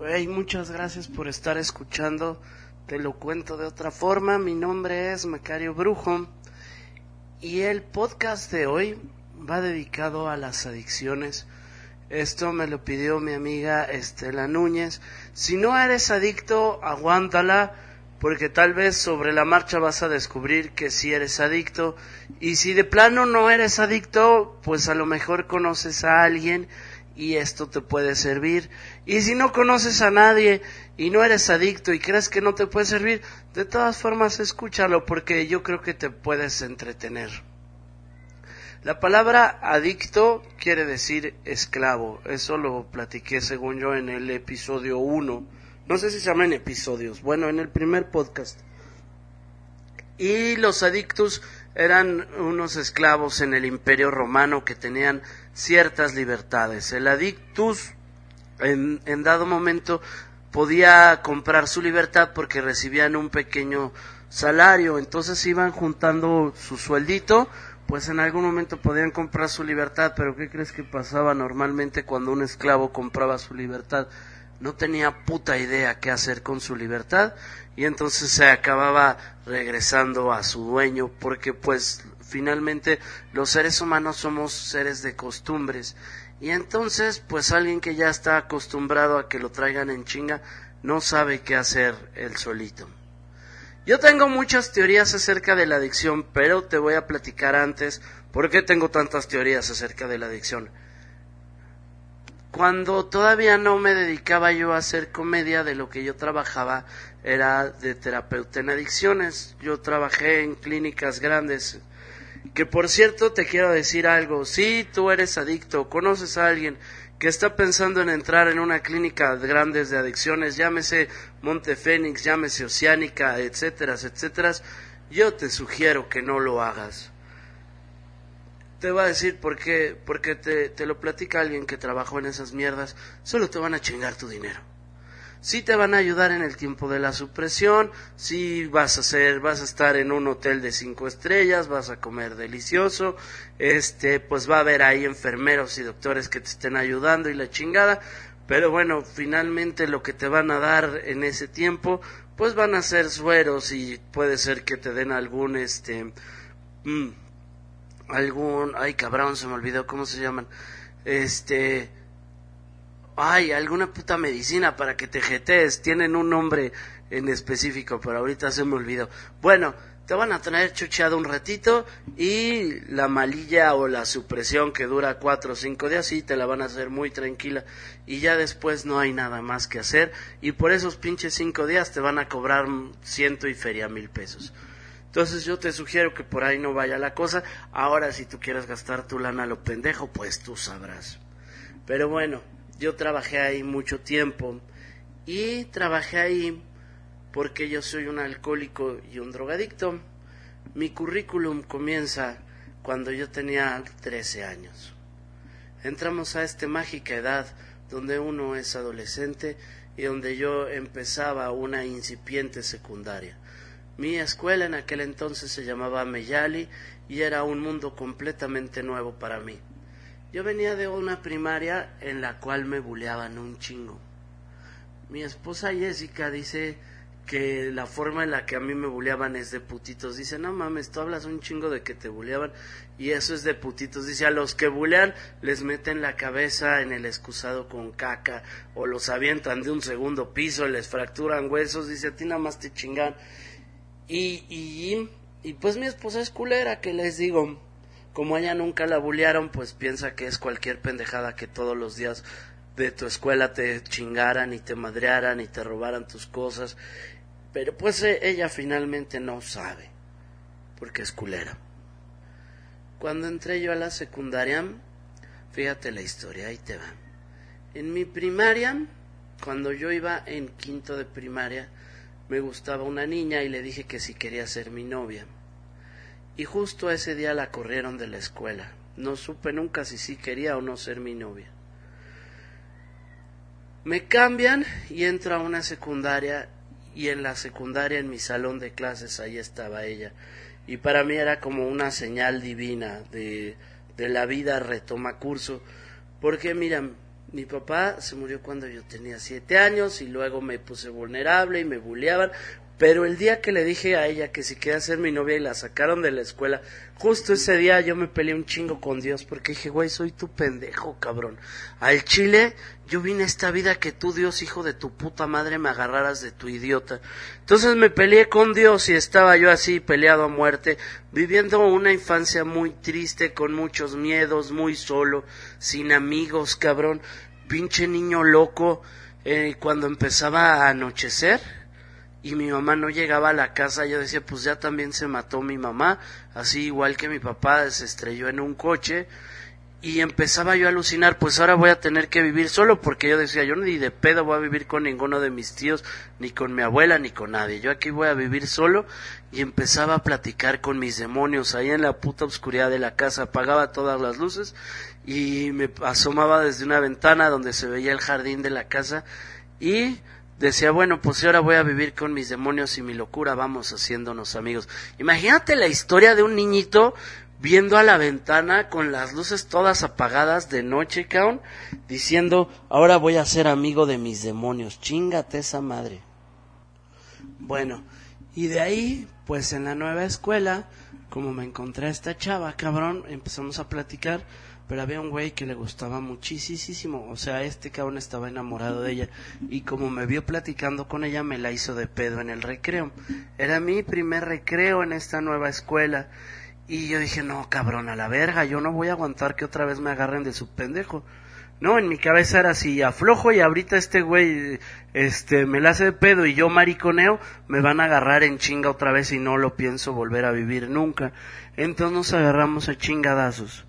Hey, muchas gracias por estar escuchando. Te lo cuento de otra forma. Mi nombre es Macario Brujo y el podcast de hoy va dedicado a las adicciones. Esto me lo pidió mi amiga Estela Núñez. Si no eres adicto, aguántala porque tal vez sobre la marcha vas a descubrir que sí eres adicto y si de plano no eres adicto, pues a lo mejor conoces a alguien y esto te puede servir. Y si no conoces a nadie y no eres adicto y crees que no te puede servir, de todas formas escúchalo porque yo creo que te puedes entretener. La palabra adicto quiere decir esclavo. Eso lo platiqué según yo en el episodio 1 no sé si se llaman episodios. Bueno, en el primer podcast. Y los adictos eran unos esclavos en el imperio romano que tenían ciertas libertades. El adictus en, en dado momento podía comprar su libertad porque recibían un pequeño salario, entonces iban juntando su sueldito, pues en algún momento podían comprar su libertad, pero ¿qué crees que pasaba normalmente cuando un esclavo compraba su libertad? no tenía puta idea qué hacer con su libertad y entonces se acababa regresando a su dueño porque pues finalmente los seres humanos somos seres de costumbres y entonces pues alguien que ya está acostumbrado a que lo traigan en chinga no sabe qué hacer él solito. Yo tengo muchas teorías acerca de la adicción, pero te voy a platicar antes por qué tengo tantas teorías acerca de la adicción. Cuando todavía no me dedicaba yo a hacer comedia, de lo que yo trabajaba era de terapeuta en adicciones. Yo trabajé en clínicas grandes. Que por cierto te quiero decir algo, si tú eres adicto, conoces a alguien que está pensando en entrar en una clínica grandes de adicciones, llámese Montefénix, llámese Oceánica, etcétera, etcétera, yo te sugiero que no lo hagas. Te va a decir por qué, porque te, te lo platica alguien que trabajó en esas mierdas, solo te van a chingar tu dinero. Sí te van a ayudar en el tiempo de la supresión, sí vas a hacer, vas a estar en un hotel de cinco estrellas, vas a comer delicioso, este, pues va a haber ahí enfermeros y doctores que te estén ayudando y la chingada, pero bueno, finalmente lo que te van a dar en ese tiempo, pues van a ser sueros y puede ser que te den algún, este, mm, algún, ay cabrón, se me olvidó cómo se llaman, este, ay, alguna puta medicina para que te jetees, tienen un nombre en específico, pero ahorita se me olvidó. Bueno, te van a tener chucheado un ratito y la malilla o la supresión que dura cuatro o cinco días y te la van a hacer muy tranquila y ya después no hay nada más que hacer y por esos pinches cinco días te van a cobrar ciento y feria mil pesos. Entonces yo te sugiero que por ahí no vaya la cosa. Ahora si tú quieres gastar tu lana a lo pendejo, pues tú sabrás. Pero bueno, yo trabajé ahí mucho tiempo y trabajé ahí porque yo soy un alcohólico y un drogadicto. Mi currículum comienza cuando yo tenía 13 años. Entramos a esta mágica edad donde uno es adolescente y donde yo empezaba una incipiente secundaria. Mi escuela en aquel entonces se llamaba Meyali y era un mundo completamente nuevo para mí. Yo venía de una primaria en la cual me buleaban un chingo. Mi esposa Jessica dice que la forma en la que a mí me buleaban es de putitos. Dice, no mames, tú hablas un chingo de que te buleaban y eso es de putitos. Dice, a los que bulean les meten la cabeza en el excusado con caca o los avientan de un segundo piso, les fracturan huesos. Dice, a ti nada más te chingan. Y, y, y pues mi esposa es culera, que les digo, como ella nunca la bullearon, pues piensa que es cualquier pendejada que todos los días de tu escuela te chingaran y te madrearan y te robaran tus cosas. Pero pues e, ella finalmente no sabe, porque es culera. Cuando entré yo a la secundaria, fíjate la historia, ahí te va. En mi primaria cuando yo iba en quinto de primaria, me gustaba una niña y le dije que si quería ser mi novia. Y justo ese día la corrieron de la escuela. No supe nunca si sí quería o no ser mi novia. Me cambian y entro a una secundaria y en la secundaria en mi salón de clases ahí estaba ella. Y para mí era como una señal divina de, de la vida retoma curso. Porque miran, mi papá se murió cuando yo tenía siete años y luego me puse vulnerable y me bulleaban, pero el día que le dije a ella que si quería ser mi novia y la sacaron de la escuela, justo ese día yo me peleé un chingo con Dios porque dije, güey, soy tu pendejo, cabrón. Al Chile, yo vine a esta vida que tú, Dios, hijo de tu puta madre, me agarraras de tu idiota. Entonces me peleé con Dios y estaba yo así, peleado a muerte, viviendo una infancia muy triste, con muchos miedos, muy solo, sin amigos, cabrón. Pinche niño loco, eh, cuando empezaba a anochecer y mi mamá no llegaba a la casa, yo decía, pues ya también se mató mi mamá, así igual que mi papá se estrelló en un coche y empezaba yo a alucinar, pues ahora voy a tener que vivir solo porque yo decía, yo ni de pedo voy a vivir con ninguno de mis tíos, ni con mi abuela, ni con nadie, yo aquí voy a vivir solo y empezaba a platicar con mis demonios ahí en la puta oscuridad de la casa, apagaba todas las luces y me asomaba desde una ventana donde se veía el jardín de la casa y decía, bueno, pues ahora voy a vivir con mis demonios y mi locura, vamos haciéndonos amigos. Imagínate la historia de un niñito viendo a la ventana con las luces todas apagadas de noche, caón, diciendo, ahora voy a ser amigo de mis demonios, chingate esa madre. Bueno, y de ahí, pues en la nueva escuela, como me encontré a esta chava, cabrón, empezamos a platicar pero había un güey que le gustaba muchísimo, o sea, este cabrón estaba enamorado de ella y como me vio platicando con ella me la hizo de pedo en el recreo. Era mi primer recreo en esta nueva escuela y yo dije, no, cabrón, a la verga, yo no voy a aguantar que otra vez me agarren de su pendejo. No, en mi cabeza era así, aflojo y ahorita este güey este me la hace de pedo y yo mariconeo, me van a agarrar en chinga otra vez y no lo pienso volver a vivir nunca. Entonces nos agarramos a chingadazos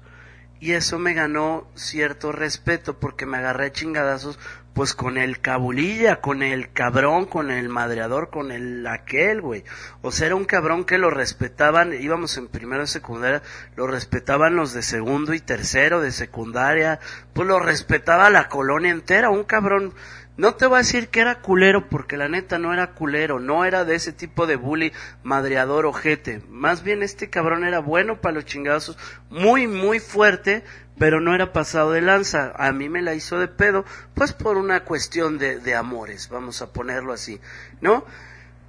y eso me ganó cierto respeto porque me agarré chingadazos pues con el cabulilla, con el cabrón, con el madreador, con el aquel, güey. O sea, era un cabrón que lo respetaban, íbamos en primero de secundaria, lo respetaban los de segundo y tercero de secundaria, pues lo respetaba la colonia entera, un cabrón no te voy a decir que era culero porque la neta no era culero, no era de ese tipo de bully madreador ojete. Más bien este cabrón era bueno para los chingazos, muy muy fuerte, pero no era pasado de lanza. A mí me la hizo de pedo, pues por una cuestión de, de amores, vamos a ponerlo así, ¿no?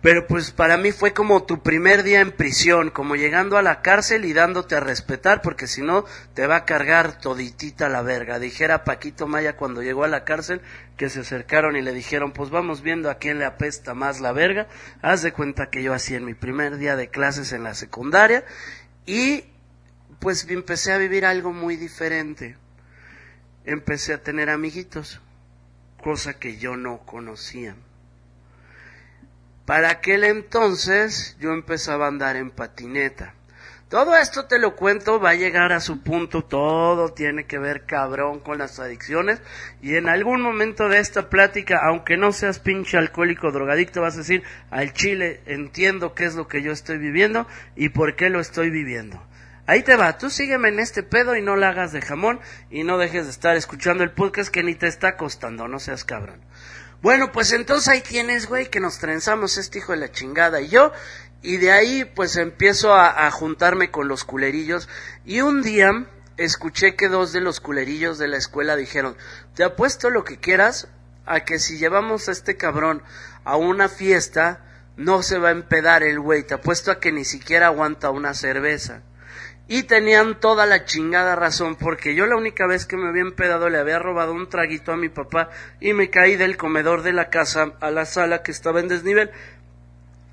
Pero pues para mí fue como tu primer día en prisión, como llegando a la cárcel y dándote a respetar, porque si no te va a cargar toditita la verga. Dijera Paquito Maya cuando llegó a la cárcel que se acercaron y le dijeron, pues vamos viendo a quién le apesta más la verga. Haz de cuenta que yo así en mi primer día de clases en la secundaria y pues empecé a vivir algo muy diferente. Empecé a tener amiguitos, cosa que yo no conocía. Para aquel entonces yo empezaba a andar en patineta. Todo esto te lo cuento, va a llegar a su punto, todo tiene que ver cabrón con las adicciones y en algún momento de esta plática, aunque no seas pinche alcohólico drogadicto, vas a decir, al chile entiendo qué es lo que yo estoy viviendo y por qué lo estoy viviendo. Ahí te va, tú sígueme en este pedo y no la hagas de jamón y no dejes de estar escuchando el podcast que ni te está costando, no seas cabrón. Bueno, pues entonces ahí tienes, güey, que nos trenzamos este hijo de la chingada y yo. Y de ahí pues empiezo a, juntarme con los culerillos. Y un día escuché que dos de los culerillos de la escuela dijeron, te apuesto lo que quieras a que si llevamos a este cabrón a una fiesta, no se va a empedar el güey. Te apuesto a que ni siquiera aguanta una cerveza. Y tenían toda la chingada razón, porque yo la única vez que me había empedado le había robado un traguito a mi papá y me caí del comedor de la casa a la sala que estaba en desnivel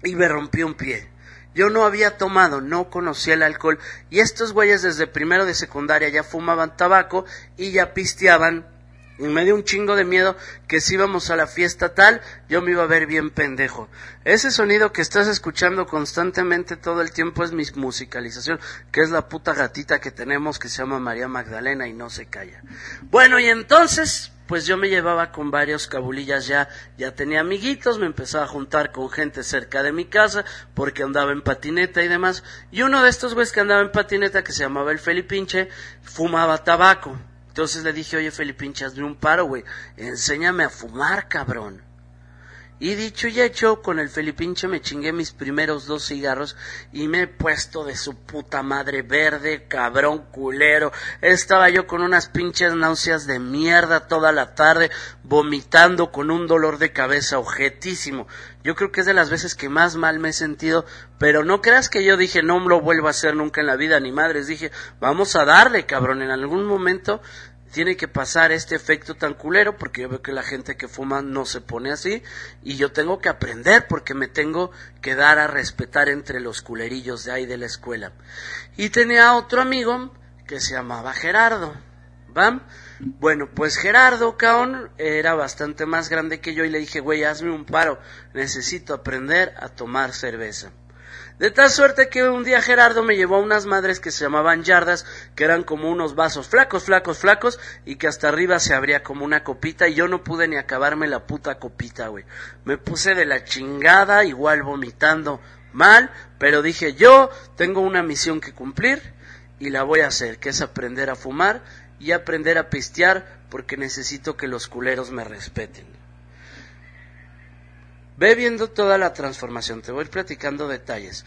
y me rompí un pie. Yo no había tomado, no conocía el alcohol y estos güeyes desde primero de secundaria ya fumaban tabaco y ya pisteaban me dio un chingo de miedo que si íbamos a la fiesta tal, yo me iba a ver bien pendejo. Ese sonido que estás escuchando constantemente todo el tiempo es mi musicalización, que es la puta gatita que tenemos que se llama María Magdalena y no se calla. Bueno, y entonces, pues yo me llevaba con varios cabulillas ya, ya tenía amiguitos, me empezaba a juntar con gente cerca de mi casa, porque andaba en patineta y demás, y uno de estos güeyes que andaba en patineta, que se llamaba el Felipinche, fumaba tabaco. Entonces le dije, oye Felipinche, hazme un paro, güey, enséñame a fumar, cabrón. Y dicho y hecho, con el Felipinche me chingué mis primeros dos cigarros y me he puesto de su puta madre verde, cabrón, culero. Estaba yo con unas pinches náuseas de mierda toda la tarde, vomitando con un dolor de cabeza objetísimo. Yo creo que es de las veces que más mal me he sentido, pero no creas que yo dije no lo vuelvo a hacer nunca en la vida, ni madres. Dije, vamos a darle, cabrón, en algún momento tiene que pasar este efecto tan culero porque yo veo que la gente que fuma no se pone así y yo tengo que aprender porque me tengo que dar a respetar entre los culerillos de ahí de la escuela. Y tenía otro amigo que se llamaba Gerardo. ¿Va? Bueno, pues Gerardo, caón, era bastante más grande que yo y le dije, güey, hazme un paro, necesito aprender a tomar cerveza. De tal suerte que un día Gerardo me llevó a unas madres que se llamaban yardas, que eran como unos vasos flacos, flacos, flacos, y que hasta arriba se abría como una copita, y yo no pude ni acabarme la puta copita, güey. Me puse de la chingada, igual vomitando mal, pero dije yo tengo una misión que cumplir y la voy a hacer, que es aprender a fumar y aprender a pistear porque necesito que los culeros me respeten. Ve viendo toda la transformación, te voy platicando detalles.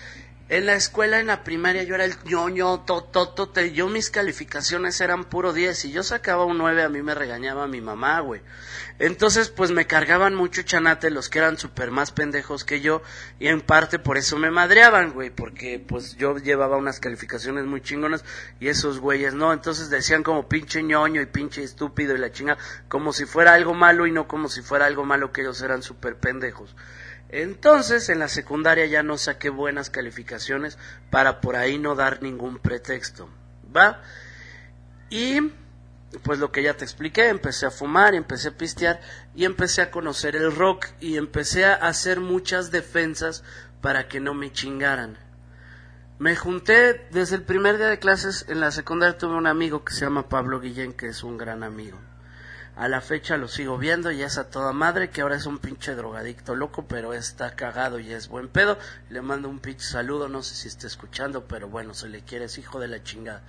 En la escuela, en la primaria, yo era el ñoño, tototote. Yo mis calificaciones eran puro 10. y yo sacaba un 9, a mí me regañaba mi mamá, güey. Entonces, pues me cargaban mucho chanate los que eran súper más pendejos que yo. Y en parte por eso me madreaban, güey. Porque pues yo llevaba unas calificaciones muy chingonas y esos güeyes no. Entonces decían como pinche ñoño y pinche estúpido y la chinga. Como si fuera algo malo y no como si fuera algo malo que ellos eran súper pendejos. Entonces, en la secundaria ya no saqué buenas calificaciones para por ahí no dar ningún pretexto. ¿Va? Y pues lo que ya te expliqué, empecé a fumar, empecé a pistear y empecé a conocer el rock y empecé a hacer muchas defensas para que no me chingaran. Me junté desde el primer día de clases en la secundaria tuve un amigo que se llama Pablo Guillén que es un gran amigo. A la fecha lo sigo viendo y es a toda madre que ahora es un pinche drogadicto loco, pero está cagado y es buen pedo. Le mando un pinche saludo, no sé si está escuchando, pero bueno, se le quiere, es hijo de la chingada.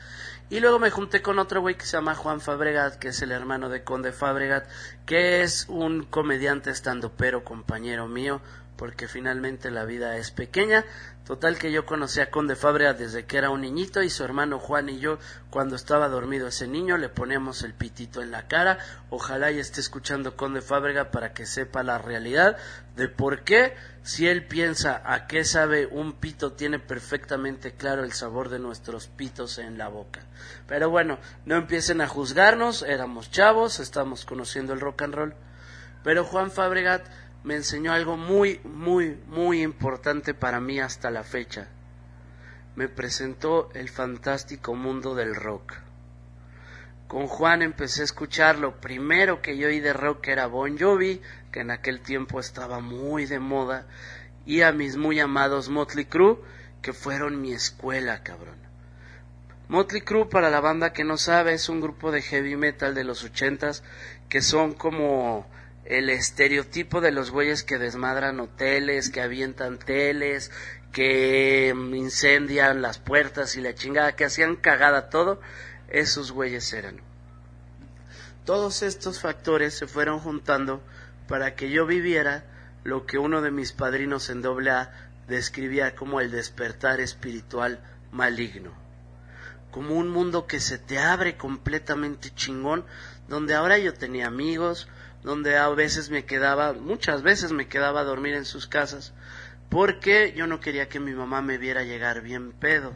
Y luego me junté con otro güey que se llama Juan Fabregat, que es el hermano de Conde Fabregat, que es un comediante estando pero compañero mío, porque finalmente la vida es pequeña. Total que yo conocí a Conde Fabrea desde que era un niñito y su hermano Juan y yo, cuando estaba dormido ese niño, le poníamos el pitito en la cara. Ojalá y esté escuchando Conde Fábrega para que sepa la realidad de por qué, si él piensa a qué sabe un pito, tiene perfectamente claro el sabor de nuestros pitos en la boca. Pero bueno, no empiecen a juzgarnos, éramos chavos, estamos conociendo el rock and roll. Pero Juan Fabregat me enseñó algo muy, muy, muy importante para mí hasta la fecha. Me presentó el fantástico mundo del rock. Con Juan empecé a escuchar lo primero que yo oí de rock era Bon Jovi, que en aquel tiempo estaba muy de moda, y a mis muy amados Motley Crue, que fueron mi escuela, cabrón. Motley Crue, para la banda que no sabe, es un grupo de heavy metal de los ochentas que son como el estereotipo de los güeyes que desmadran hoteles, que avientan teles, que incendian las puertas y la chingada, que hacían cagada todo, esos güeyes eran. Todos estos factores se fueron juntando para que yo viviera lo que uno de mis padrinos en doble A describía como el despertar espiritual maligno. Como un mundo que se te abre completamente chingón, donde ahora yo tenía amigos, donde a veces me quedaba, muchas veces me quedaba a dormir en sus casas, porque yo no quería que mi mamá me viera llegar bien pedo.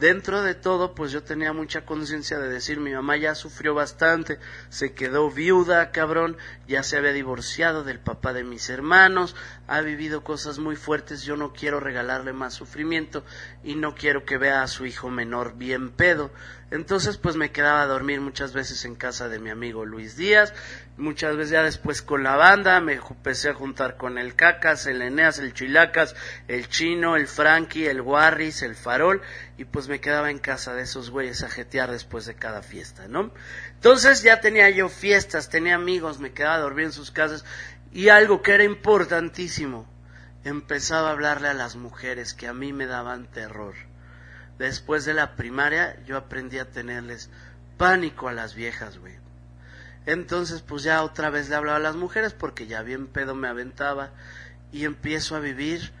Dentro de todo, pues yo tenía mucha conciencia de decir, mi mamá ya sufrió bastante, se quedó viuda, cabrón, ya se había divorciado del papá de mis hermanos, ha vivido cosas muy fuertes, yo no quiero regalarle más sufrimiento y no quiero que vea a su hijo menor bien pedo. Entonces pues me quedaba a dormir muchas veces en casa de mi amigo Luis Díaz, muchas veces ya después con la banda, me empecé a juntar con el Cacas, el Eneas, el Chilacas, el Chino, el Frankie, el Warris, el Farol, y pues me quedaba en casa de esos güeyes a jetear después de cada fiesta, ¿no? Entonces ya tenía yo fiestas, tenía amigos, me quedaba a dormir en sus casas, y algo que era importantísimo, empezaba a hablarle a las mujeres que a mí me daban terror. Después de la primaria yo aprendí a tenerles pánico a las viejas, güey. Entonces pues ya otra vez le hablaba a las mujeres porque ya bien pedo me aventaba y empiezo a vivir.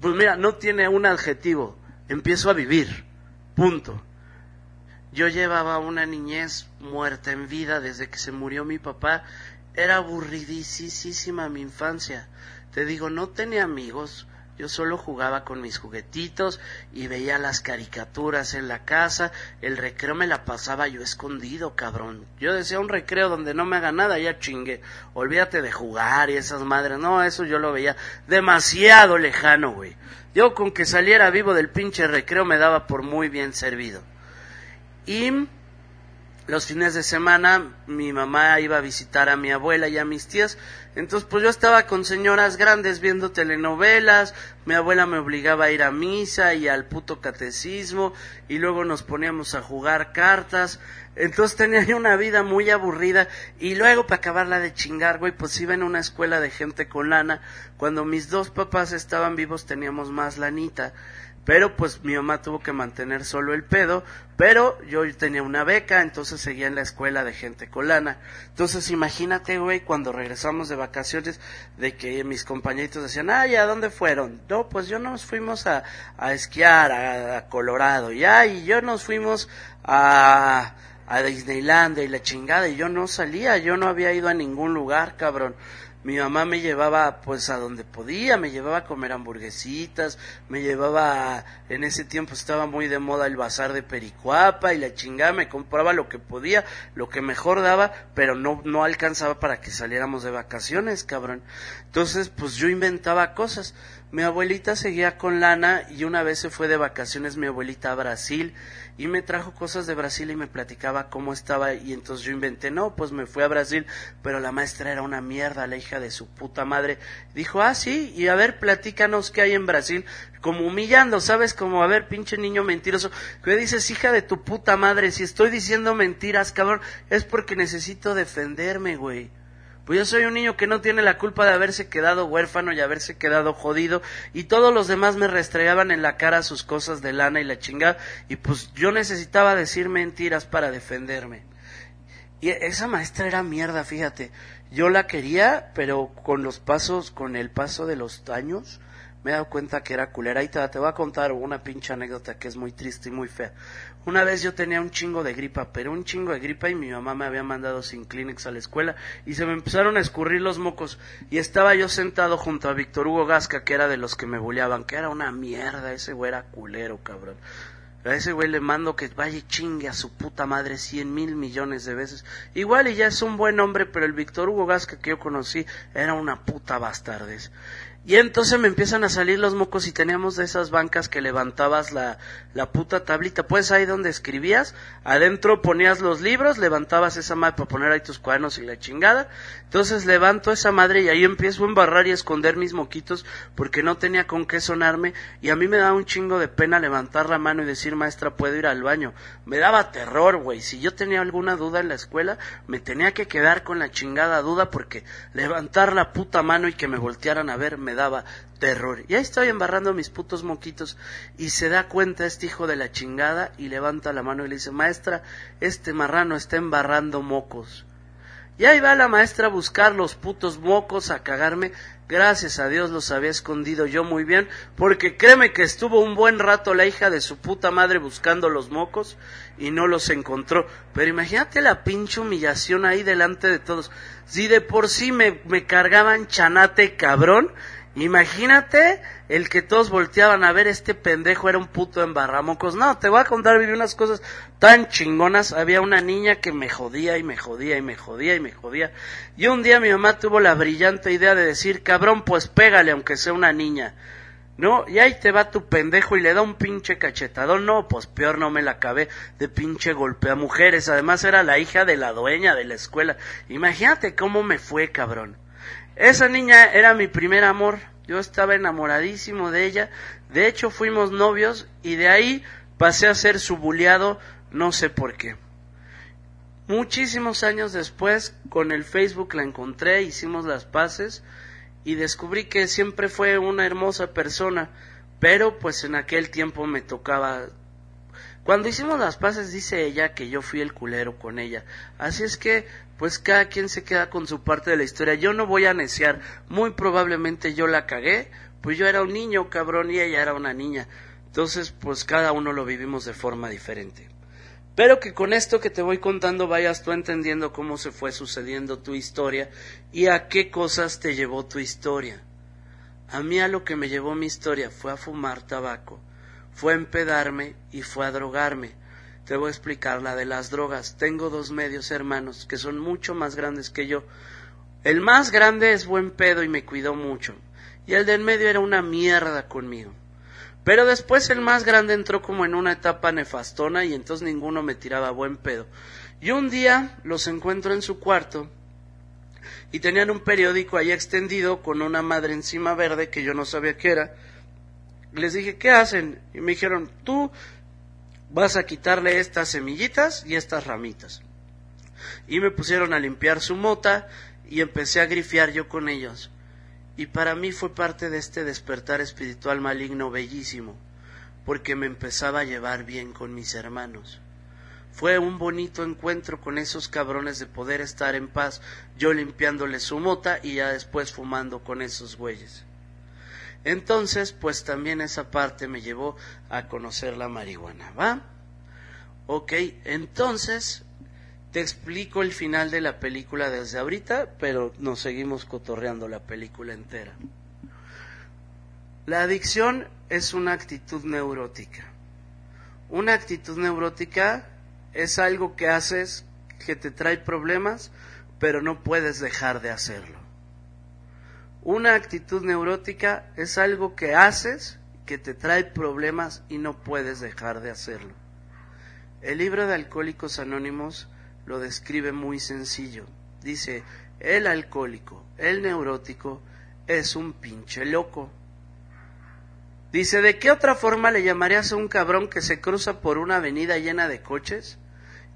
Pues mira, no tiene un adjetivo, empiezo a vivir, punto. Yo llevaba una niñez muerta en vida desde que se murió mi papá. Era aburridísima mi infancia. Te digo, no tenía amigos, yo solo jugaba con mis juguetitos y veía las caricaturas en la casa. El recreo me la pasaba yo escondido, cabrón. Yo decía un recreo donde no me haga nada, ya chingue. Olvídate de jugar y esas madres. No, eso yo lo veía demasiado lejano, güey. Yo con que saliera vivo del pinche recreo me daba por muy bien servido. Y los fines de semana mi mamá iba a visitar a mi abuela y a mis tías, entonces pues yo estaba con señoras grandes viendo telenovelas, mi abuela me obligaba a ir a misa y al puto catecismo y luego nos poníamos a jugar cartas, entonces tenía yo una vida muy aburrida y luego para acabarla de chingar, güey, pues iba en una escuela de gente con lana, cuando mis dos papás estaban vivos teníamos más lanita pero pues mi mamá tuvo que mantener solo el pedo, pero yo tenía una beca, entonces seguía en la escuela de gente colana. Entonces imagínate, güey, cuando regresamos de vacaciones, de que mis compañeritos decían, ay, ¿a dónde fueron? No, pues yo nos fuimos a, a esquiar a, Colorado, y ay, yo nos fuimos a, a Disneylandia y la chingada, y yo no salía, yo no había ido a ningún lugar, cabrón mi mamá me llevaba pues a donde podía, me llevaba a comer hamburguesitas, me llevaba, en ese tiempo estaba muy de moda el bazar de Pericuapa y la chingada, me compraba lo que podía, lo que mejor daba, pero no, no alcanzaba para que saliéramos de vacaciones, cabrón. Entonces, pues yo inventaba cosas. Mi abuelita seguía con lana y una vez se fue de vacaciones mi abuelita a Brasil y me trajo cosas de Brasil y me platicaba cómo estaba y entonces yo inventé, no, pues me fui a Brasil, pero la maestra era una mierda, la hija de su puta madre. Dijo, ah, sí, y a ver, platícanos qué hay en Brasil, como humillando, ¿sabes? Como, a ver, pinche niño mentiroso, ¿qué dices, hija de tu puta madre? Si estoy diciendo mentiras, cabrón, es porque necesito defenderme, güey. Pues yo soy un niño que no tiene la culpa de haberse quedado huérfano y haberse quedado jodido y todos los demás me restregaban en la cara sus cosas de lana y la chingada y pues yo necesitaba decir mentiras para defenderme. Y esa maestra era mierda, fíjate. Yo la quería, pero con los pasos, con el paso de los años, me he dado cuenta que era culera. Y te, te voy a contar una pinche anécdota que es muy triste y muy fea. Una vez yo tenía un chingo de gripa, pero un chingo de gripa y mi mamá me había mandado sin Kleenex a la escuela y se me empezaron a escurrir los mocos y estaba yo sentado junto a Víctor Hugo Gasca, que era de los que me bulleaban, que era una mierda, ese güey era culero, cabrón. A ese güey le mando que vaya y chingue a su puta madre cien mil millones de veces. Igual y ya es un buen hombre, pero el Víctor Hugo Gasca que yo conocí era una puta bastardes. Y entonces me empiezan a salir los mocos y teníamos de esas bancas que levantabas la, la puta tablita. Pues ahí donde escribías, adentro ponías los libros, levantabas esa madre para poner ahí tus cuadernos y la chingada. Entonces levanto esa madre y ahí empiezo a embarrar y a esconder mis moquitos porque no tenía con qué sonarme. Y a mí me daba un chingo de pena levantar la mano y decir, maestra, puedo ir al baño. Me daba terror, güey. Si yo tenía alguna duda en la escuela, me tenía que quedar con la chingada duda porque levantar la puta mano y que me voltearan a ver me daba terror. Y ahí estoy embarrando mis putos moquitos y se da cuenta este hijo de la chingada y levanta la mano y le dice, maestra, este marrano está embarrando mocos. Y ahí va la maestra a buscar los putos mocos, a cagarme. Gracias a Dios los había escondido yo muy bien, porque créeme que estuvo un buen rato la hija de su puta madre buscando los mocos y no los encontró. Pero imagínate la pinche humillación ahí delante de todos. Si de por sí me, me cargaban chanate cabrón, Imagínate el que todos volteaban a ver este pendejo era un puto embarramocos. No, te voy a contar, viví unas cosas tan chingonas. Había una niña que me jodía y me jodía y me jodía y me jodía. Y un día mi mamá tuvo la brillante idea de decir, cabrón, pues pégale aunque sea una niña. No, y ahí te va tu pendejo y le da un pinche cachetadón. No, pues peor no me la acabé de pinche golpea mujeres. Además era la hija de la dueña de la escuela. Imagínate cómo me fue, cabrón. Esa niña era mi primer amor. Yo estaba enamoradísimo de ella. De hecho, fuimos novios y de ahí pasé a ser su buleado, no sé por qué. Muchísimos años después, con el Facebook la encontré, hicimos las paces y descubrí que siempre fue una hermosa persona, pero pues en aquel tiempo me tocaba... Cuando hicimos las paces dice ella que yo fui el culero con ella, así es que pues cada quien se queda con su parte de la historia, yo no voy a neciar, muy probablemente yo la cagué, pues yo era un niño cabrón y ella era una niña, entonces pues cada uno lo vivimos de forma diferente. Pero que con esto que te voy contando vayas tú entendiendo cómo se fue sucediendo tu historia y a qué cosas te llevó tu historia. A mí a lo que me llevó mi historia fue a fumar tabaco, fue a empedarme y fue a drogarme. Te voy a explicar la de las drogas. Tengo dos medios hermanos que son mucho más grandes que yo. El más grande es buen pedo y me cuidó mucho. Y el de en medio era una mierda conmigo. Pero después el más grande entró como en una etapa nefastona y entonces ninguno me tiraba buen pedo. Y un día los encuentro en su cuarto y tenían un periódico ahí extendido con una madre encima verde que yo no sabía qué era. Les dije, ¿qué hacen? Y me dijeron, tú vas a quitarle estas semillitas y estas ramitas. Y me pusieron a limpiar su mota y empecé a grifiar yo con ellos y para mí fue parte de este despertar espiritual maligno bellísimo, porque me empezaba a llevar bien con mis hermanos. Fue un bonito encuentro con esos cabrones de poder estar en paz, yo limpiándole su mota y ya después fumando con esos güeyes. Entonces, pues también esa parte me llevó a conocer la marihuana, ¿va? Ok, entonces te explico el final de la película desde ahorita, pero nos seguimos cotorreando la película entera. La adicción es una actitud neurótica. Una actitud neurótica es algo que haces que te trae problemas, pero no puedes dejar de hacerlo. Una actitud neurótica es algo que haces que te trae problemas y no puedes dejar de hacerlo. El libro de Alcohólicos Anónimos lo describe muy sencillo. Dice, el alcohólico, el neurótico, es un pinche loco. Dice, ¿de qué otra forma le llamarías a un cabrón que se cruza por una avenida llena de coches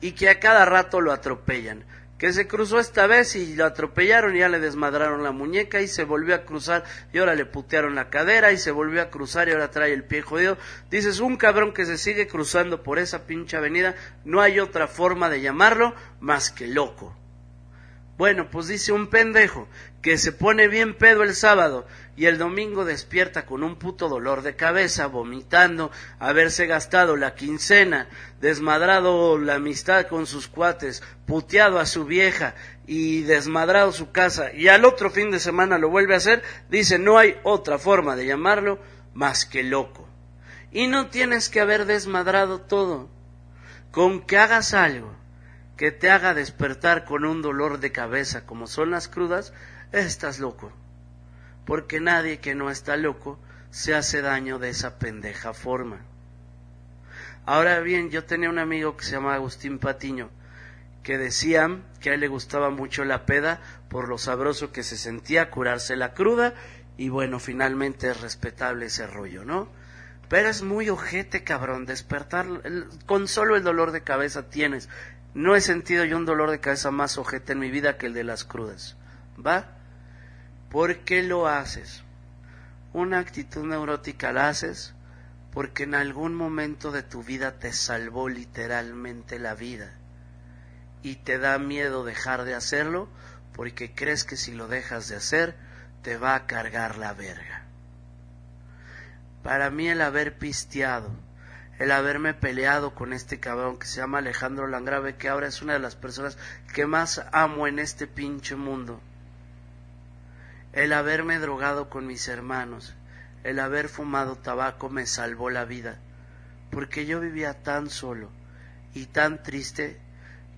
y que a cada rato lo atropellan? Que se cruzó esta vez y lo atropellaron y ya le desmadraron la muñeca y se volvió a cruzar y ahora le putearon la cadera y se volvió a cruzar y ahora trae el pie jodido. Dices, un cabrón que se sigue cruzando por esa pinche avenida, no hay otra forma de llamarlo más que loco. Bueno, pues dice un pendejo que se pone bien pedo el sábado y el domingo despierta con un puto dolor de cabeza, vomitando, haberse gastado la quincena, desmadrado la amistad con sus cuates, puteado a su vieja y desmadrado su casa y al otro fin de semana lo vuelve a hacer, dice no hay otra forma de llamarlo más que loco. Y no tienes que haber desmadrado todo. Con que hagas algo que te haga despertar con un dolor de cabeza como son las crudas, estás loco. Porque nadie que no está loco se hace daño de esa pendeja forma. Ahora bien, yo tenía un amigo que se llama Agustín Patiño, que decía que a él le gustaba mucho la peda por lo sabroso que se sentía curarse la cruda y bueno, finalmente es respetable ese rollo, ¿no? Pero es muy ojete, cabrón, despertar, con solo el dolor de cabeza tienes. No he sentido yo un dolor de cabeza más ojete en mi vida que el de las crudas. ¿Va? ¿Por qué lo haces? Una actitud neurótica la haces porque en algún momento de tu vida te salvó literalmente la vida y te da miedo dejar de hacerlo porque crees que si lo dejas de hacer te va a cargar la verga. Para mí el haber pisteado, el haberme peleado con este cabrón que se llama Alejandro Langrave, que ahora es una de las personas que más amo en este pinche mundo. El haberme drogado con mis hermanos, el haber fumado tabaco me salvó la vida, porque yo vivía tan solo y tan triste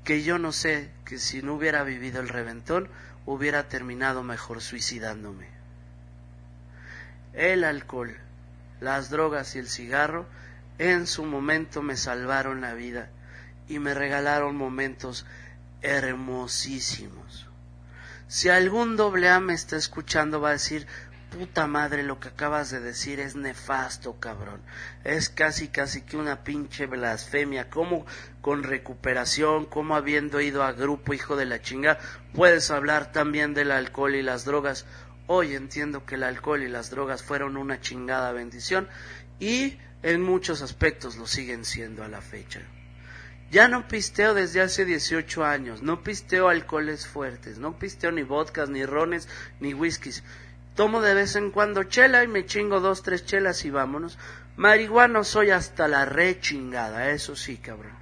que yo no sé que si no hubiera vivido el reventón hubiera terminado mejor suicidándome. El alcohol las drogas y el cigarro en su momento me salvaron la vida y me regalaron momentos hermosísimos. Si algún doble A me está escuchando va a decir, puta madre, lo que acabas de decir es nefasto, cabrón. Es casi, casi que una pinche blasfemia. ¿Cómo con recuperación, cómo habiendo ido a grupo hijo de la chinga, puedes hablar también del alcohol y las drogas? Hoy entiendo que el alcohol y las drogas fueron una chingada bendición y en muchos aspectos lo siguen siendo a la fecha. Ya no pisteo desde hace 18 años, no pisteo alcoholes fuertes, no pisteo ni vodkas, ni rones, ni whiskies. Tomo de vez en cuando chela y me chingo dos, tres chelas y vámonos. Marihuano soy hasta la re chingada, eso sí, cabrón.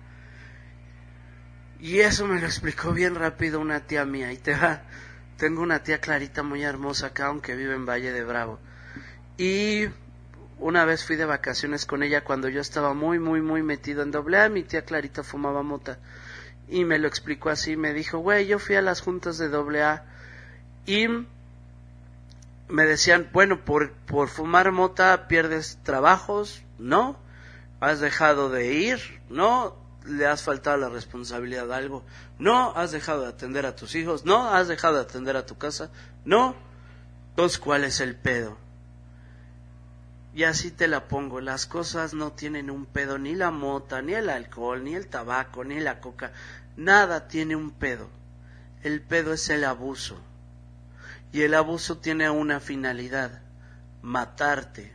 Y eso me lo explicó bien rápido una tía mía. Y te va, tengo una tía Clarita muy hermosa acá, aunque vive en Valle de Bravo. Y una vez fui de vacaciones con ella cuando yo estaba muy, muy, muy metido en doble A. Mi tía Clarita fumaba mota. Y me lo explicó así. Me dijo, güey, yo fui a las juntas de doble A. Y me decían, bueno, por, por fumar mota pierdes trabajos, ¿no? Has dejado de ir, ¿no? Le has faltado la responsabilidad de algo, no, has dejado de atender a tus hijos, no, has dejado de atender a tu casa, no. Entonces, ¿cuál es el pedo? Y así te la pongo, las cosas no tienen un pedo, ni la mota, ni el alcohol, ni el tabaco, ni la coca, nada tiene un pedo. El pedo es el abuso y el abuso tiene una finalidad, matarte.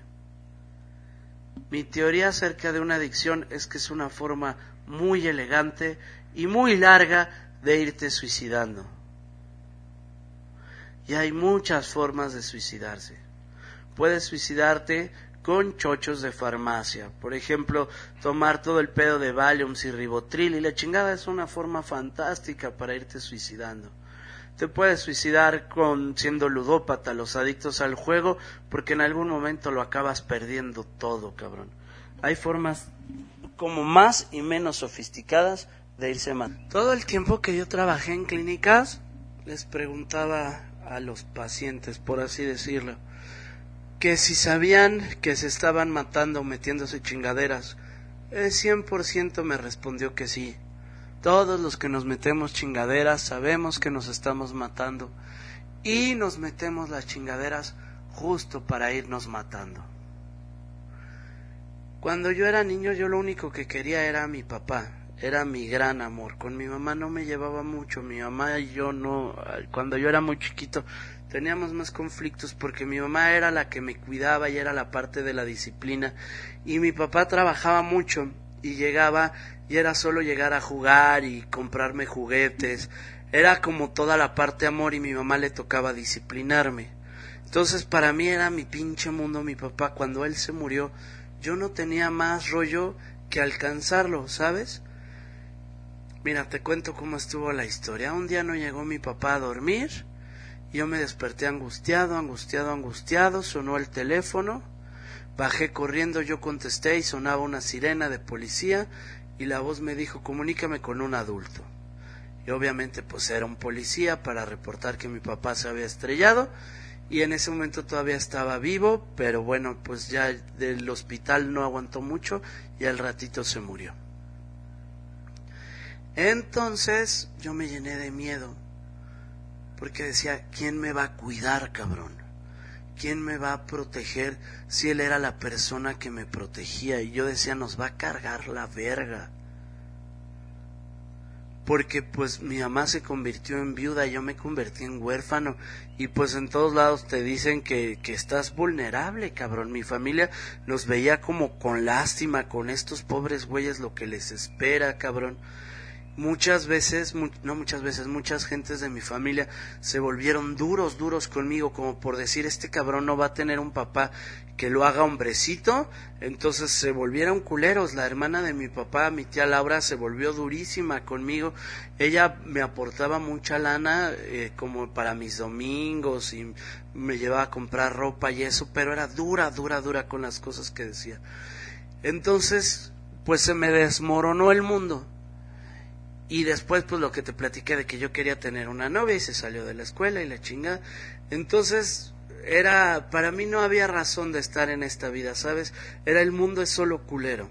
Mi teoría acerca de una adicción es que es una forma muy elegante y muy larga de irte suicidando. Y hay muchas formas de suicidarse. Puedes suicidarte con chochos de farmacia. Por ejemplo, tomar todo el pedo de Valium y Ribotril y la chingada es una forma fantástica para irte suicidando te puedes suicidar con siendo ludópata, los adictos al juego, porque en algún momento lo acabas perdiendo todo, cabrón. Hay formas como más y menos sofisticadas de irse mal. Todo el tiempo que yo trabajé en clínicas, les preguntaba a los pacientes, por así decirlo, que si sabían que se estaban matando metiéndose chingaderas. El 100% me respondió que sí. Todos los que nos metemos chingaderas sabemos que nos estamos matando y nos metemos las chingaderas justo para irnos matando. Cuando yo era niño yo lo único que quería era mi papá, era mi gran amor. Con mi mamá no me llevaba mucho, mi mamá y yo no, cuando yo era muy chiquito teníamos más conflictos porque mi mamá era la que me cuidaba y era la parte de la disciplina y mi papá trabajaba mucho y llegaba y era solo llegar a jugar y comprarme juguetes. Era como toda la parte amor y mi mamá le tocaba disciplinarme. Entonces para mí era mi pinche mundo mi papá. Cuando él se murió, yo no tenía más rollo que alcanzarlo, ¿sabes? Mira, te cuento cómo estuvo la historia. Un día no llegó mi papá a dormir. Yo me desperté angustiado, angustiado, angustiado. Sonó el teléfono. Bajé corriendo, yo contesté y sonaba una sirena de policía y la voz me dijo comunícame con un adulto. Y obviamente pues era un policía para reportar que mi papá se había estrellado y en ese momento todavía estaba vivo, pero bueno, pues ya del hospital no aguantó mucho y al ratito se murió. Entonces yo me llené de miedo porque decía, ¿quién me va a cuidar, cabrón? ¿quién me va a proteger si él era la persona que me protegía? Y yo decía, nos va a cargar la verga. Porque pues mi mamá se convirtió en viuda, yo me convertí en huérfano y pues en todos lados te dicen que, que estás vulnerable, cabrón. Mi familia nos veía como con lástima, con estos pobres güeyes lo que les espera, cabrón muchas veces, no muchas veces, muchas gentes de mi familia se volvieron duros, duros conmigo, como por decir, este cabrón no va a tener un papá que lo haga hombrecito, entonces se volvieron culeros. La hermana de mi papá, mi tía Laura, se volvió durísima conmigo. Ella me aportaba mucha lana eh, como para mis domingos y me llevaba a comprar ropa y eso, pero era dura, dura, dura con las cosas que decía. Entonces, pues se me desmoronó el mundo y después, pues lo que te platiqué de que yo quería tener una novia y se salió de la escuela y la chingada. Entonces, era, para mí no había razón de estar en esta vida, ¿sabes? Era el mundo es solo culero.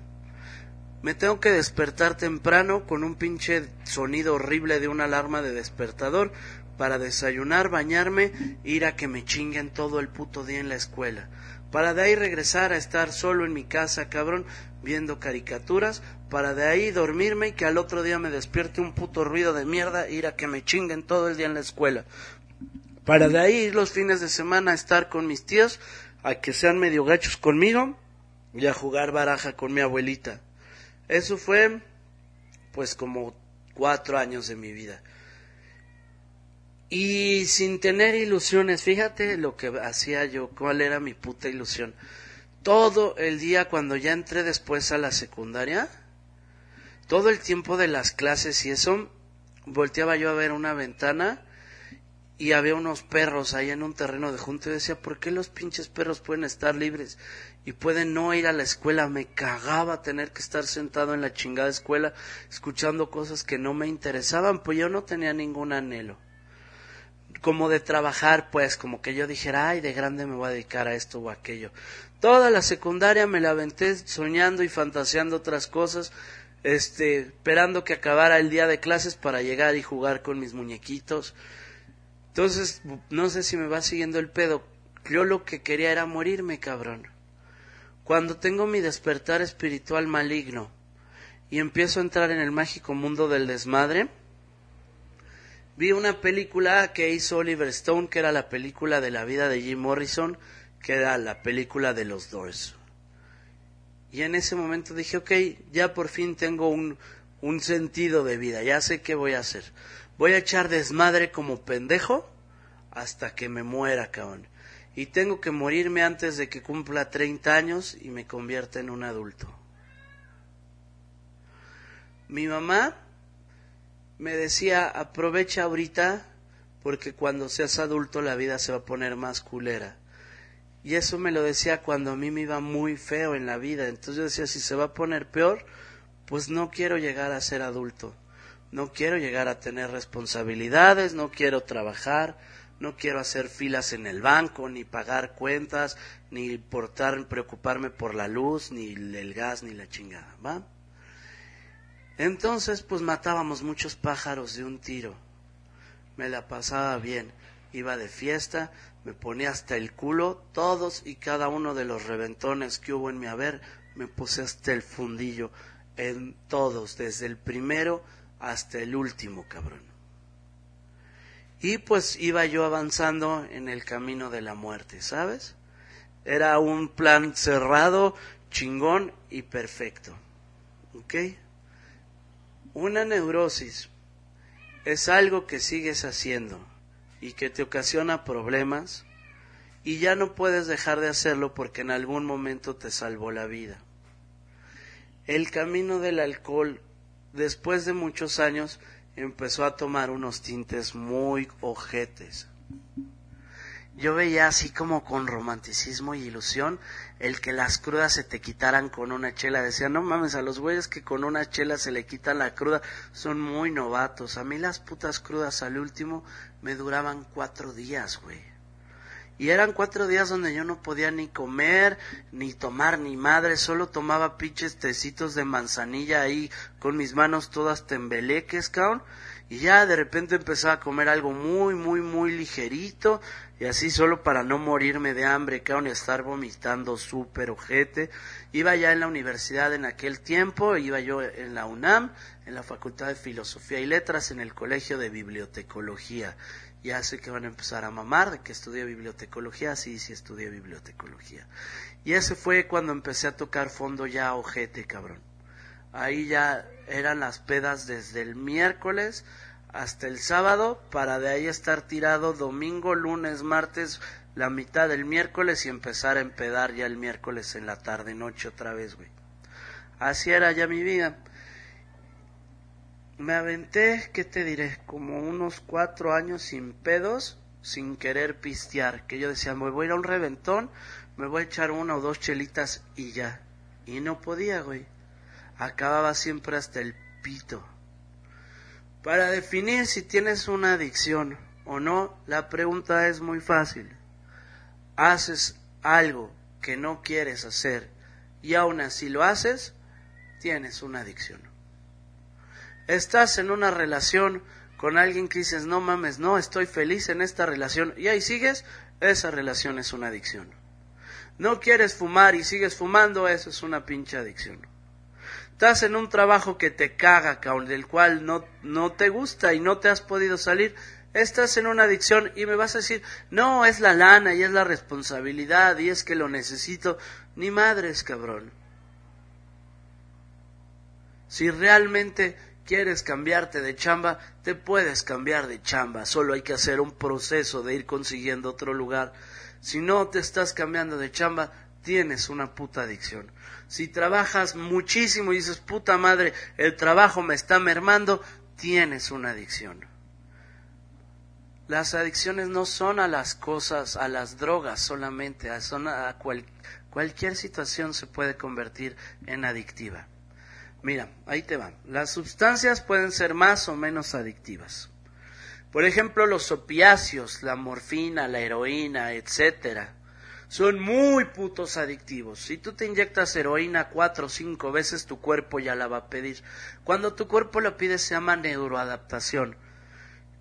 Me tengo que despertar temprano con un pinche sonido horrible de una alarma de despertador para desayunar, bañarme, ir a que me chinguen todo el puto día en la escuela. Para de ahí regresar a estar solo en mi casa, cabrón, viendo caricaturas, para de ahí dormirme y que al otro día me despierte un puto ruido de mierda, ir a que me chinguen todo el día en la escuela. Para de ahí los fines de semana a estar con mis tíos, a que sean medio gachos conmigo y a jugar baraja con mi abuelita. Eso fue pues como cuatro años de mi vida. Y sin tener ilusiones, fíjate lo que hacía yo, cuál era mi puta ilusión. Todo el día cuando ya entré después a la secundaria, todo el tiempo de las clases y eso, volteaba yo a ver una ventana y había unos perros ahí en un terreno de junto y decía, ¿por qué los pinches perros pueden estar libres y pueden no ir a la escuela? Me cagaba tener que estar sentado en la chingada escuela escuchando cosas que no me interesaban, pues yo no tenía ningún anhelo. Como de trabajar, pues, como que yo dijera, ay, de grande me voy a dedicar a esto o aquello. Toda la secundaria me la aventé soñando y fantaseando otras cosas, este, esperando que acabara el día de clases para llegar y jugar con mis muñequitos entonces, no sé si me va siguiendo el pedo. Yo lo que quería era morirme, cabrón. Cuando tengo mi despertar espiritual maligno y empiezo a entrar en el mágico mundo del desmadre, vi una película que hizo Oliver Stone, que era la película de la vida de Jim Morrison, que era la película de los Doors. Y en ese momento dije, ok, ya por fin tengo un, un sentido de vida, ya sé qué voy a hacer. Voy a echar desmadre como pendejo hasta que me muera, cabrón. Y tengo que morirme antes de que cumpla 30 años y me convierta en un adulto. Mi mamá me decía, aprovecha ahorita porque cuando seas adulto la vida se va a poner más culera. Y eso me lo decía cuando a mí me iba muy feo en la vida. Entonces yo decía, si se va a poner peor, pues no quiero llegar a ser adulto no quiero llegar a tener responsabilidades, no quiero trabajar, no quiero hacer filas en el banco, ni pagar cuentas, ni portar, preocuparme por la luz, ni el gas, ni la chingada, ¿va? Entonces, pues matábamos muchos pájaros de un tiro. Me la pasaba bien. Iba de fiesta, me ponía hasta el culo, todos y cada uno de los reventones que hubo en mi haber, me puse hasta el fundillo en todos, desde el primero hasta el último, cabrón. Y pues iba yo avanzando en el camino de la muerte, ¿sabes? Era un plan cerrado, chingón y perfecto. ¿Ok? Una neurosis es algo que sigues haciendo y que te ocasiona problemas y ya no puedes dejar de hacerlo porque en algún momento te salvó la vida. El camino del alcohol después de muchos años empezó a tomar unos tintes muy ojetes. Yo veía así como con romanticismo y ilusión el que las crudas se te quitaran con una chela. Decía, no mames, a los güeyes que con una chela se le quita la cruda son muy novatos. A mí las putas crudas al último me duraban cuatro días, güey. Y eran cuatro días donde yo no podía ni comer, ni tomar ni madre, solo tomaba pinches tecitos de manzanilla ahí con mis manos todas tembeleques, cabrón. Y ya de repente empezaba a comer algo muy, muy, muy ligerito, y así solo para no morirme de hambre, cabrón, y estar vomitando súper ojete. Iba ya en la universidad en aquel tiempo, iba yo en la UNAM, en la Facultad de Filosofía y Letras, en el Colegio de Bibliotecología ya sé que van a empezar a mamar de que estudié bibliotecología, sí, sí estudié bibliotecología. Y ese fue cuando empecé a tocar fondo ya ojete, cabrón. Ahí ya eran las pedas desde el miércoles hasta el sábado, para de ahí estar tirado domingo, lunes, martes, la mitad del miércoles y empezar a empedar ya el miércoles en la tarde, noche otra vez, güey. Así era ya mi vida me aventé, ¿qué te diré? Como unos cuatro años sin pedos, sin querer pistear. Que yo decía, me voy a ir a un reventón, me voy a echar una o dos chelitas y ya. Y no podía, güey. Acababa siempre hasta el pito. Para definir si tienes una adicción o no, la pregunta es muy fácil. haces algo que no quieres hacer y aún así lo haces, tienes una adicción. Estás en una relación con alguien que dices, no mames, no, estoy feliz en esta relación y ahí sigues, esa relación es una adicción. No quieres fumar y sigues fumando, eso es una pinche adicción. Estás en un trabajo que te caga, cabrón, del cual no, no te gusta y no te has podido salir, estás en una adicción y me vas a decir, no, es la lana y es la responsabilidad y es que lo necesito. Ni madres, cabrón. Si realmente quieres cambiarte de chamba, te puedes cambiar de chamba. Solo hay que hacer un proceso de ir consiguiendo otro lugar. Si no te estás cambiando de chamba, tienes una puta adicción. Si trabajas muchísimo y dices, puta madre, el trabajo me está mermando, tienes una adicción. Las adicciones no son a las cosas, a las drogas solamente, son a cualquier situación se puede convertir en adictiva. Mira, ahí te van. Las sustancias pueden ser más o menos adictivas. Por ejemplo, los opiáceos, la morfina, la heroína, etcétera, son muy putos adictivos. Si tú te inyectas heroína cuatro o cinco veces, tu cuerpo ya la va a pedir. Cuando tu cuerpo la pide se llama neuroadaptación.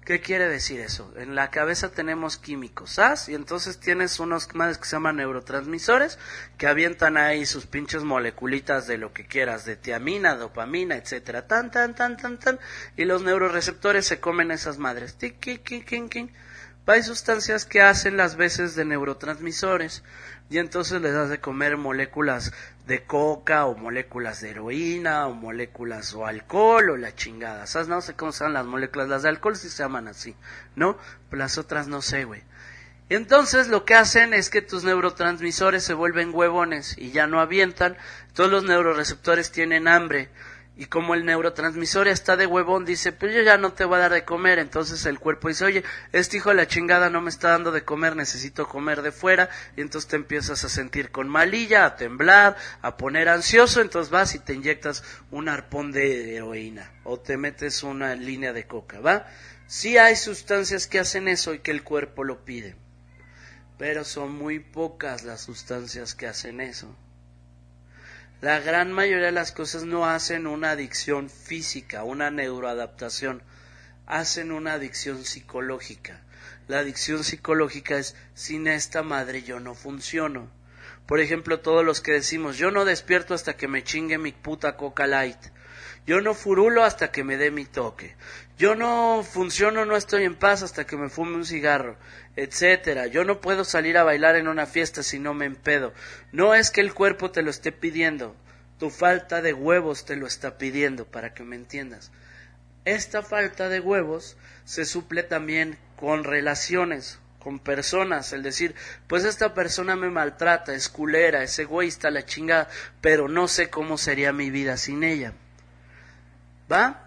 ¿Qué quiere decir eso? En la cabeza tenemos químicos, ¿sabes? Y entonces tienes unos madres que se llaman neurotransmisores que avientan ahí sus pinches moleculitas de lo que quieras, de tiamina, dopamina, etcétera, tan, tan, tan, tan, tan, y los neuroreceptores se comen esas madres. Hay sustancias que hacen las veces de neurotransmisores y entonces les das de comer moléculas de coca o moléculas de heroína o moléculas o alcohol o la chingada. ¿Sabes? No sé cómo las moléculas. Las de alcohol sí se llaman así, ¿no? Pero las otras no sé, güey. Entonces lo que hacen es que tus neurotransmisores se vuelven huevones y ya no avientan. Todos los neuroreceptores tienen hambre y como el neurotransmisor está de huevón, dice, pues yo ya no te voy a dar de comer. Entonces el cuerpo dice, oye, este hijo de la chingada no me está dando de comer, necesito comer de fuera. Y entonces te empiezas a sentir con malilla, a temblar, a poner ansioso. Entonces vas y te inyectas un arpón de heroína o te metes una línea de coca, ¿va? Sí hay sustancias que hacen eso y que el cuerpo lo pide. Pero son muy pocas las sustancias que hacen eso. La gran mayoría de las cosas no hacen una adicción física, una neuroadaptación, hacen una adicción psicológica. La adicción psicológica es sin esta madre yo no funciono. Por ejemplo, todos los que decimos yo no despierto hasta que me chingue mi puta coca light. Yo no furulo hasta que me dé mi toque. Yo no funciono, no estoy en paz hasta que me fume un cigarro, etcétera. Yo no puedo salir a bailar en una fiesta si no me empedo. No es que el cuerpo te lo esté pidiendo, tu falta de huevos te lo está pidiendo, para que me entiendas. Esta falta de huevos se suple también con relaciones, con personas, el decir, pues esta persona me maltrata, es culera, es egoísta, la chingada, pero no sé cómo sería mi vida sin ella. ¿Va?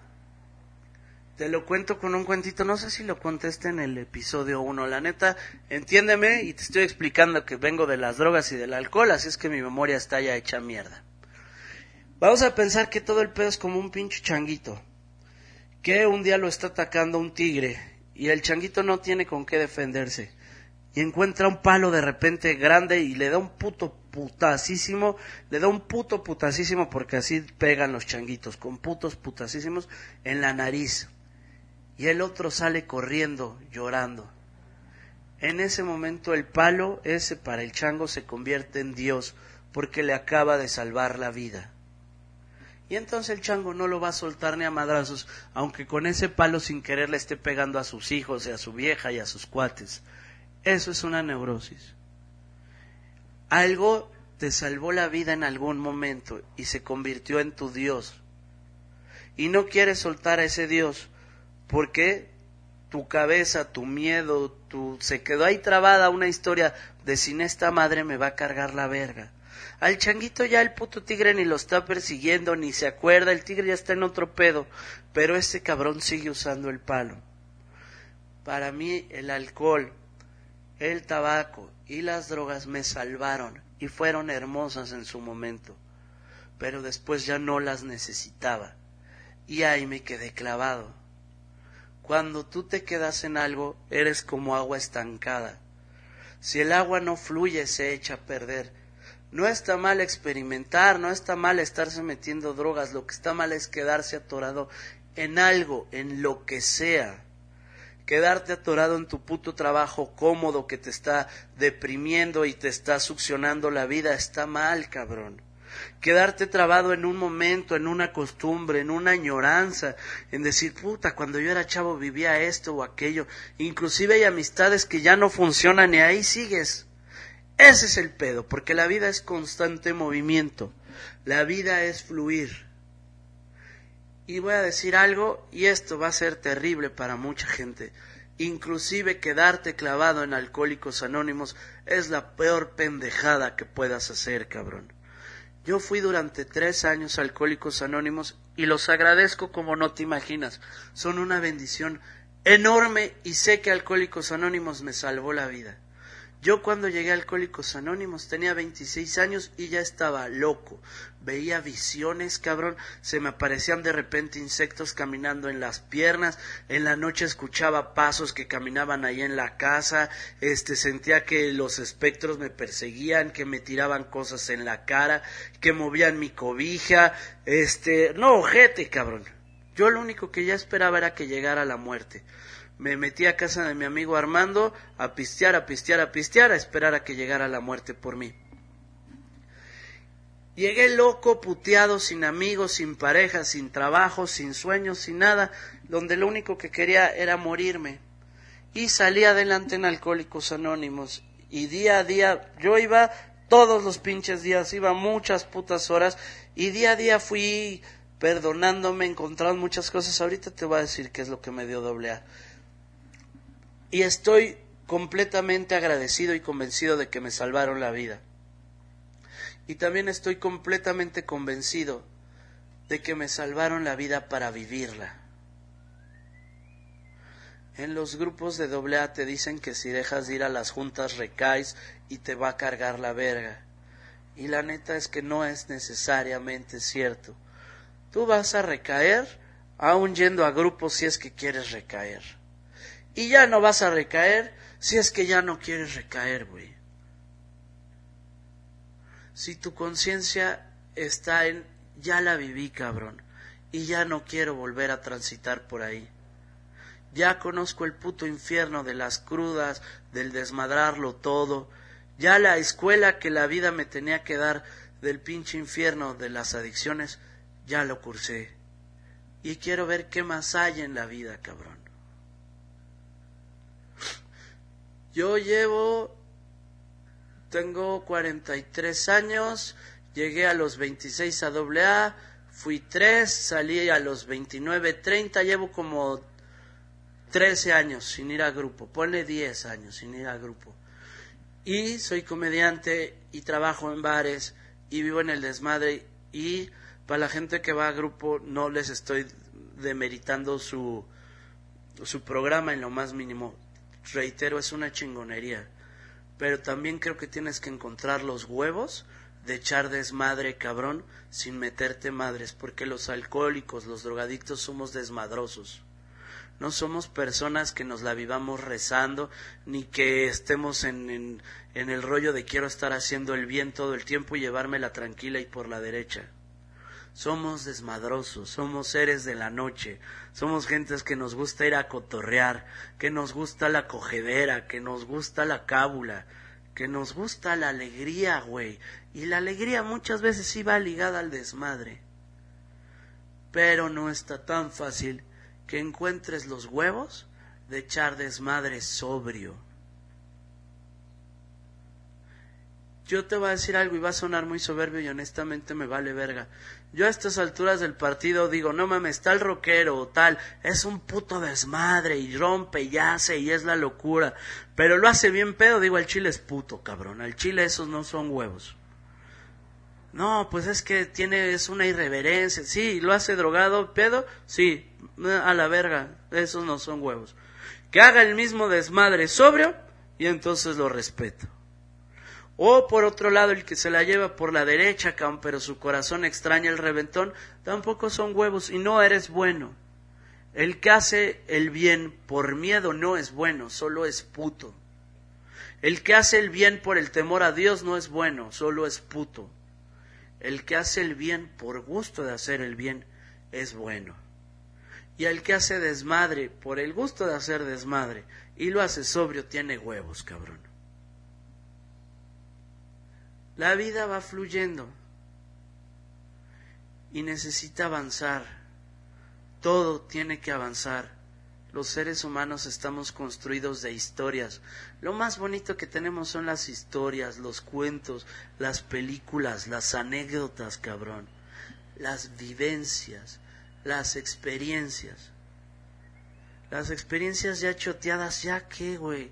Te lo cuento con un cuentito, no sé si lo conteste en el episodio 1, la neta, entiéndeme y te estoy explicando que vengo de las drogas y del alcohol, así es que mi memoria está ya hecha mierda. Vamos a pensar que todo el pedo es como un pinche changuito, que un día lo está atacando un tigre y el changuito no tiene con qué defenderse y encuentra un palo de repente grande y le da un puto putasísimo, le da un puto putasísimo porque así pegan los changuitos, con putos putasísimos en la nariz. Y el otro sale corriendo, llorando. En ese momento el palo ese para el chango se convierte en Dios porque le acaba de salvar la vida. Y entonces el chango no lo va a soltar ni a madrazos, aunque con ese palo sin querer le esté pegando a sus hijos y a su vieja y a sus cuates. Eso es una neurosis. Algo te salvó la vida en algún momento y se convirtió en tu Dios. Y no quieres soltar a ese Dios porque tu cabeza, tu miedo, tu se quedó ahí trabada una historia de sin esta madre me va a cargar la verga. Al changuito ya el puto tigre ni lo está persiguiendo, ni se acuerda, el tigre ya está en otro pedo, pero ese cabrón sigue usando el palo. Para mí el alcohol, el tabaco y las drogas me salvaron y fueron hermosas en su momento, pero después ya no las necesitaba y ahí me quedé clavado. Cuando tú te quedas en algo, eres como agua estancada. Si el agua no fluye, se echa a perder. No está mal experimentar, no está mal estarse metiendo drogas, lo que está mal es quedarse atorado en algo, en lo que sea. Quedarte atorado en tu puto trabajo cómodo que te está deprimiendo y te está succionando la vida está mal, cabrón quedarte trabado en un momento, en una costumbre, en una añoranza, en decir, puta, cuando yo era chavo vivía esto o aquello, inclusive hay amistades que ya no funcionan y ahí sigues. Ese es el pedo, porque la vida es constante movimiento, la vida es fluir. Y voy a decir algo, y esto va a ser terrible para mucha gente. Inclusive quedarte clavado en alcohólicos anónimos es la peor pendejada que puedas hacer, cabrón. Yo fui durante tres años alcohólicos anónimos y los agradezco como no te imaginas. Son una bendición enorme y sé que Alcohólicos Anónimos me salvó la vida. Yo cuando llegué a Alcohólicos Anónimos tenía 26 años y ya estaba loco. Veía visiones, cabrón. Se me aparecían de repente insectos caminando en las piernas. En la noche escuchaba pasos que caminaban ahí en la casa. Este, sentía que los espectros me perseguían, que me tiraban cosas en la cara, que movían mi cobija. Este, no, ojete, cabrón. Yo lo único que ya esperaba era que llegara la muerte me metí a casa de mi amigo Armando a pistear, a pistear, a pistear, a esperar a que llegara la muerte por mí. Llegué loco, puteado, sin amigos, sin pareja, sin trabajo, sin sueños, sin nada, donde lo único que quería era morirme. Y salí adelante en Alcohólicos Anónimos. Y día a día, yo iba todos los pinches días, iba muchas putas horas, y día a día fui perdonándome, encontrando muchas cosas. Ahorita te voy a decir qué es lo que me dio doble A y estoy completamente agradecido y convencido de que me salvaron la vida. Y también estoy completamente convencido de que me salvaron la vida para vivirla. En los grupos de AA te dicen que si dejas de ir a las juntas recaes y te va a cargar la verga. Y la neta es que no es necesariamente cierto. Tú vas a recaer aún yendo a grupos si es que quieres recaer. Y ya no vas a recaer si es que ya no quieres recaer, güey. Si tu conciencia está en, ya la viví, cabrón, y ya no quiero volver a transitar por ahí. Ya conozco el puto infierno de las crudas, del desmadrarlo todo. Ya la escuela que la vida me tenía que dar del pinche infierno de las adicciones, ya lo cursé. Y quiero ver qué más hay en la vida, cabrón. Yo llevo, tengo 43 años, llegué a los 26 a AA, fui 3, salí a los 29, 30, llevo como 13 años sin ir a grupo, ponle 10 años sin ir a grupo. Y soy comediante y trabajo en bares y vivo en el desmadre y para la gente que va a grupo no les estoy demeritando su, su programa en lo más mínimo reitero, es una chingonería. Pero también creo que tienes que encontrar los huevos de echar desmadre, cabrón, sin meterte madres, porque los alcohólicos, los drogadictos somos desmadrosos. No somos personas que nos la vivamos rezando, ni que estemos en, en, el rollo de quiero estar haciendo el bien todo el tiempo y llevármela tranquila y por la derecha. Somos desmadrosos, somos seres de la noche, somos gentes que nos gusta ir a cotorrear, que nos gusta la cogedera, que nos gusta la cábula, que nos gusta la alegría, güey. Y la alegría muchas veces sí va ligada al desmadre. Pero no está tan fácil que encuentres los huevos de echar desmadre sobrio. Yo te voy a decir algo y va a sonar muy soberbio y honestamente me vale verga. Yo a estas alturas del partido digo, no mames, tal rockero o tal, es un puto desmadre y rompe y hace y es la locura. Pero lo hace bien pedo, digo, al chile es puto, cabrón. Al chile esos no son huevos. No, pues es que tiene, es una irreverencia. Sí, lo hace drogado, pedo, sí, a la verga, esos no son huevos. Que haga el mismo desmadre sobrio y entonces lo respeto. O por otro lado, el que se la lleva por la derecha, pero su corazón extraña el reventón, tampoco son huevos y no eres bueno. El que hace el bien por miedo no es bueno, solo es puto. El que hace el bien por el temor a Dios no es bueno, solo es puto. El que hace el bien por gusto de hacer el bien es bueno. Y el que hace desmadre por el gusto de hacer desmadre y lo hace sobrio tiene huevos, cabrón. La vida va fluyendo y necesita avanzar. Todo tiene que avanzar. Los seres humanos estamos construidos de historias. Lo más bonito que tenemos son las historias, los cuentos, las películas, las anécdotas, cabrón, las vivencias, las experiencias. Las experiencias ya choteadas, ya qué, güey.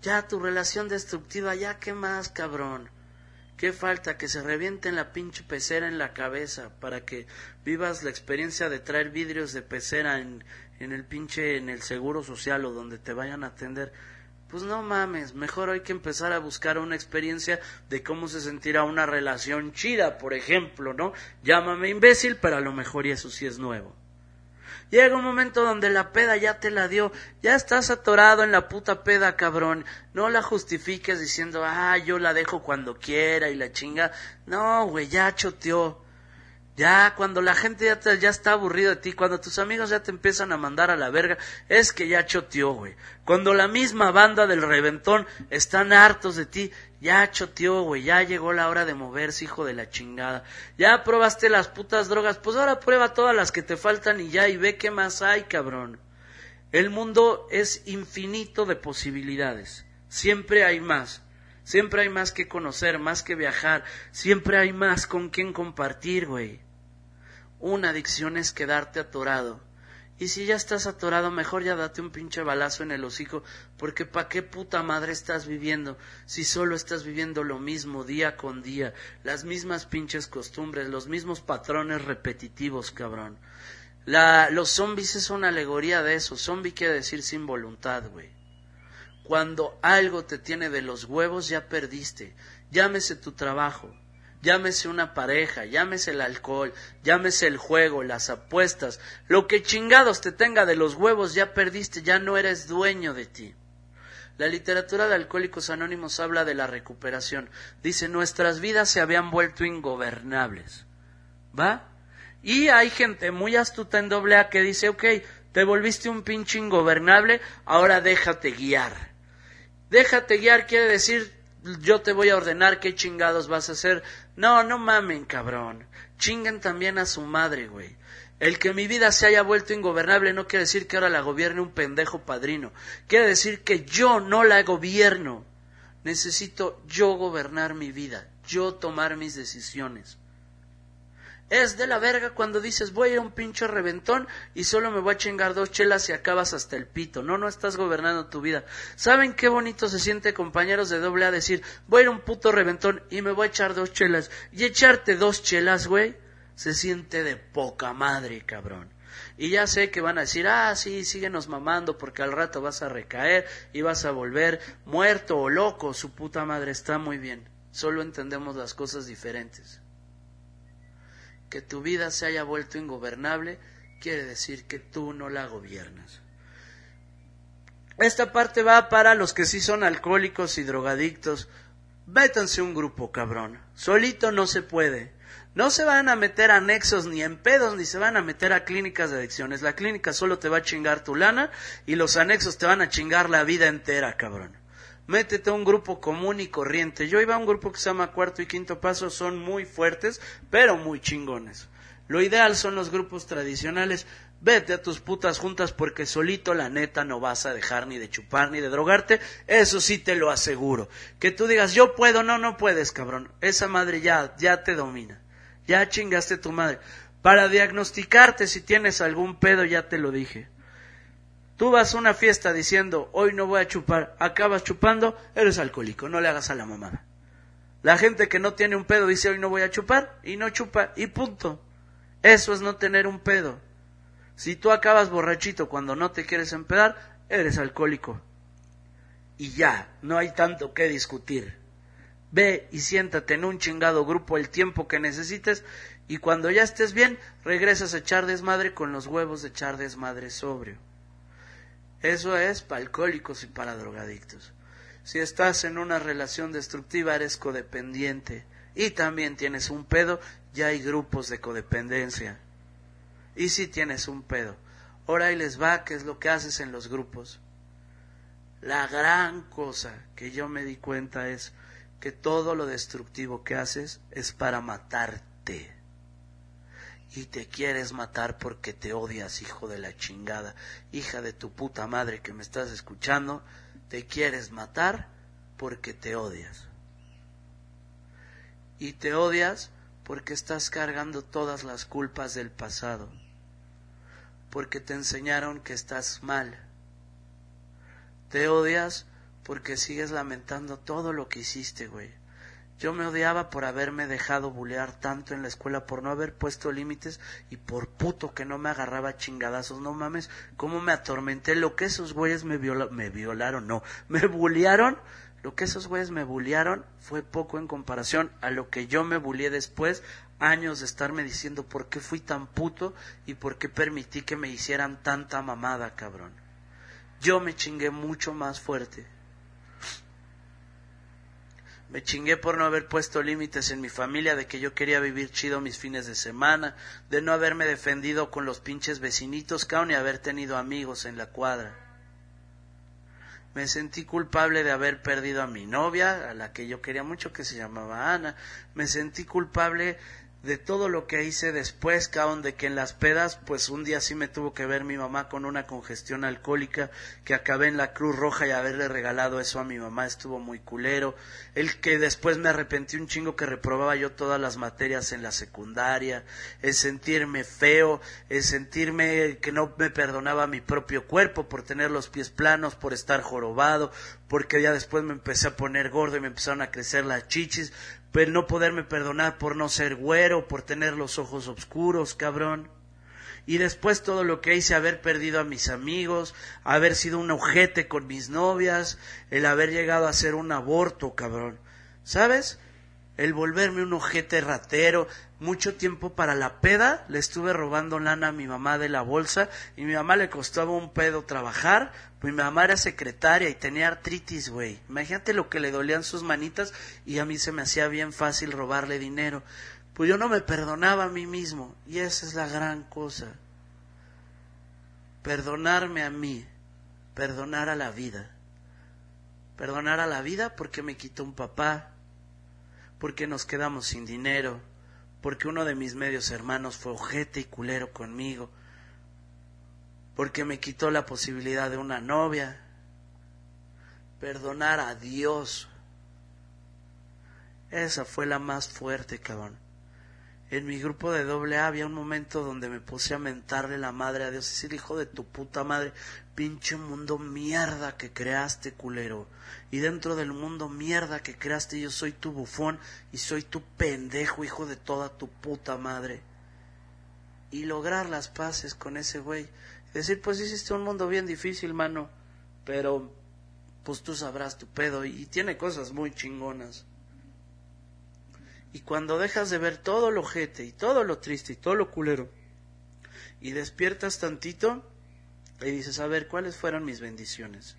Ya tu relación destructiva, ya qué más, cabrón. ¿Qué falta? Que se revienten la pinche pecera en la cabeza para que vivas la experiencia de traer vidrios de pecera en, en el pinche, en el seguro social o donde te vayan a atender. Pues no mames, mejor hay que empezar a buscar una experiencia de cómo se sentirá una relación chida, por ejemplo, ¿no? Llámame imbécil, pero a lo mejor y eso sí es nuevo. Llega un momento donde la peda ya te la dio, ya estás atorado en la puta peda, cabrón. No la justifiques diciendo, ah, yo la dejo cuando quiera y la chinga. No, güey, ya choteó. Ya, cuando la gente ya, te, está aburrido de ti, cuando tus amigos ya te empiezan a mandar a la verga, es que ya choteó, güey. Cuando la misma banda del reventón están hartos de ti, ya choteó, güey, ya llegó la hora de moverse, hijo de la chingada. Ya probaste las putas drogas, pues ahora prueba todas las que te faltan y ya, y ve qué más hay, cabrón. El mundo es infinito de posibilidades. Siempre hay más. Siempre hay más que conocer, más que viajar. Siempre hay más con quien compartir, güey. Una adicción es quedarte atorado y si ya estás atorado, mejor ya date un pinche balazo en el hocico, porque pa' qué puta madre estás viviendo si solo estás viviendo lo mismo día con día, las mismas pinches costumbres, los mismos patrones repetitivos, cabrón. La, los zombies es una alegoría de eso. Zombie quiere decir sin voluntad, güey. Cuando algo te tiene de los huevos, ya perdiste. Llámese tu trabajo, llámese una pareja, llámese el alcohol, llámese el juego, las apuestas, lo que chingados te tenga de los huevos, ya perdiste, ya no eres dueño de ti. La literatura de Alcohólicos Anónimos habla de la recuperación. Dice, nuestras vidas se habían vuelto ingobernables. ¿Va? Y hay gente muy astuta en doble A que dice, ok, te volviste un pinche ingobernable, ahora déjate guiar. Déjate guiar quiere decir, yo te voy a ordenar qué chingados vas a hacer. No, no mamen, cabrón. Chinguen también a su madre, güey. El que mi vida se haya vuelto ingobernable no quiere decir que ahora la gobierne un pendejo padrino. Quiere decir que yo no la gobierno. Necesito yo gobernar mi vida, yo tomar mis decisiones. Es de la verga cuando dices voy a un pincho reventón y solo me voy a chingar dos chelas y acabas hasta el pito. No, no estás gobernando tu vida. ¿Saben qué bonito se siente, compañeros de doble A, decir voy a ir a un puto reventón y me voy a echar dos chelas? Y echarte dos chelas, güey, se siente de poca madre, cabrón. Y ya sé que van a decir, ah, sí, síguenos mamando porque al rato vas a recaer y vas a volver muerto o loco. Su puta madre está muy bien. Solo entendemos las cosas diferentes que tu vida se haya vuelto ingobernable, quiere decir que tú no la gobiernas. Esta parte va para los que sí son alcohólicos y drogadictos. Vétanse un grupo, cabrón. Solito no se puede. No se van a meter a anexos ni en pedos, ni se van a meter a clínicas de adicciones. La clínica solo te va a chingar tu lana y los anexos te van a chingar la vida entera, cabrón métete a un grupo común y corriente. Yo iba a un grupo que se llama Cuarto y Quinto Paso, son muy fuertes, pero muy chingones. Lo ideal son los grupos tradicionales. Vete a tus putas juntas porque solito la neta no vas a dejar ni de chupar ni de drogarte. Eso sí te lo aseguro. Que tú digas yo puedo, no, no puedes, cabrón. Esa madre ya, ya te domina. Ya chingaste tu madre. Para diagnosticarte si tienes algún pedo, ya te lo dije. Tú vas a una fiesta diciendo, hoy no voy a chupar, acabas chupando, eres alcohólico, no le hagas a la mamada. La gente que no tiene un pedo dice, hoy no voy a chupar, y no chupa, y punto. Eso es no tener un pedo. Si tú acabas borrachito cuando no te quieres empedar, eres alcohólico. Y ya, no hay tanto que discutir. Ve y siéntate en un chingado grupo el tiempo que necesites y cuando ya estés bien, regresas a echar desmadre con los huevos de echar desmadre sobrio. Eso es para alcohólicos y para drogadictos. Si estás en una relación destructiva, eres codependiente. Y también tienes un pedo, ya hay grupos de codependencia. Y si tienes un pedo. Ahora ahí les va, ¿qué es lo que haces en los grupos? La gran cosa que yo me di cuenta es que todo lo destructivo que haces es para matarte. Y te quieres matar porque te odias, hijo de la chingada, hija de tu puta madre que me estás escuchando, te quieres matar porque te odias. Y te odias porque estás cargando todas las culpas del pasado, porque te enseñaron que estás mal. Te odias porque sigues lamentando todo lo que hiciste, güey. Yo me odiaba por haberme dejado bulear tanto en la escuela, por no haber puesto límites y por puto que no me agarraba chingadazos. No mames, cómo me atormenté. Lo que esos güeyes me, me violaron, no, me bulearon. Lo que esos güeyes me bulearon fue poco en comparación a lo que yo me buleé después, años de estarme diciendo por qué fui tan puto y por qué permití que me hicieran tanta mamada, cabrón. Yo me chingué mucho más fuerte. Me chingué por no haber puesto límites en mi familia, de que yo quería vivir chido mis fines de semana, de no haberme defendido con los pinches vecinitos, cao, ni haber tenido amigos en la cuadra. Me sentí culpable de haber perdido a mi novia, a la que yo quería mucho, que se llamaba Ana. Me sentí culpable de todo lo que hice después, cabrón, de que en las pedas, pues un día sí me tuvo que ver mi mamá con una congestión alcohólica, que acabé en la Cruz Roja y haberle regalado eso a mi mamá estuvo muy culero. El que después me arrepentí un chingo que reprobaba yo todas las materias en la secundaria, el sentirme feo, el sentirme que no me perdonaba mi propio cuerpo por tener los pies planos, por estar jorobado, porque ya después me empecé a poner gordo y me empezaron a crecer las chichis, pero no poderme perdonar por no ser güero, por tener los ojos oscuros, cabrón. Y después todo lo que hice, haber perdido a mis amigos, haber sido un ojete con mis novias, el haber llegado a hacer un aborto, cabrón. ¿Sabes? El volverme un ojete ratero, mucho tiempo para la peda, le estuve robando lana a mi mamá de la bolsa y mi mamá le costaba un pedo trabajar, pues mi mamá era secretaria y tenía artritis, güey. Imagínate lo que le dolían sus manitas y a mí se me hacía bien fácil robarle dinero. Pues yo no me perdonaba a mí mismo y esa es la gran cosa. Perdonarme a mí, perdonar a la vida. Perdonar a la vida porque me quitó un papá, porque nos quedamos sin dinero, porque uno de mis medios hermanos fue ojete y culero conmigo, porque me quitó la posibilidad de una novia, perdonar a Dios. Esa fue la más fuerte, cabrón. En mi grupo de doble A había un momento donde me puse a mentarle la madre a Dios y decir, hijo de tu puta madre, pinche mundo mierda que creaste, culero. Y dentro del mundo mierda que creaste, yo soy tu bufón y soy tu pendejo, hijo de toda tu puta madre. Y lograr las paces con ese güey. Decir, pues hiciste un mundo bien difícil, mano. Pero, pues tú sabrás tu pedo. Y tiene cosas muy chingonas. Y cuando dejas de ver todo lo jete y todo lo triste y todo lo culero, y despiertas tantito, y dices, a ver, ¿cuáles fueron mis bendiciones?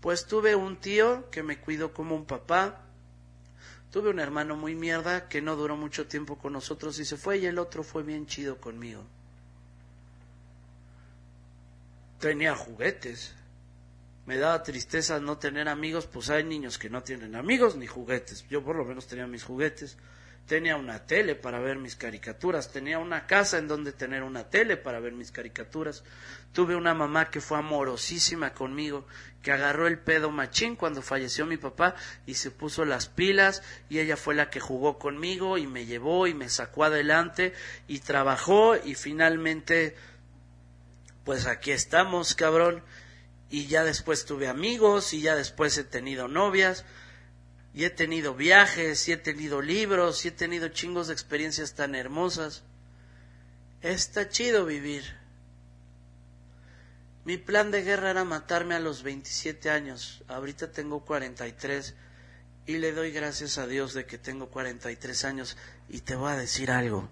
Pues tuve un tío que me cuidó como un papá, tuve un hermano muy mierda que no duró mucho tiempo con nosotros y se fue, y el otro fue bien chido conmigo. Tenía juguetes, me daba tristeza no tener amigos, pues hay niños que no tienen amigos ni juguetes. Yo por lo menos tenía mis juguetes. Tenía una tele para ver mis caricaturas, tenía una casa en donde tener una tele para ver mis caricaturas. Tuve una mamá que fue amorosísima conmigo, que agarró el pedo machín cuando falleció mi papá y se puso las pilas y ella fue la que jugó conmigo y me llevó y me sacó adelante y trabajó y finalmente pues aquí estamos, cabrón y ya después tuve amigos y ya después he tenido novias y he tenido viajes y he tenido libros y he tenido chingos de experiencias tan hermosas. Está chido vivir. Mi plan de guerra era matarme a los 27 años. Ahorita tengo 43 y le doy gracias a Dios de que tengo 43 años y te voy a decir algo.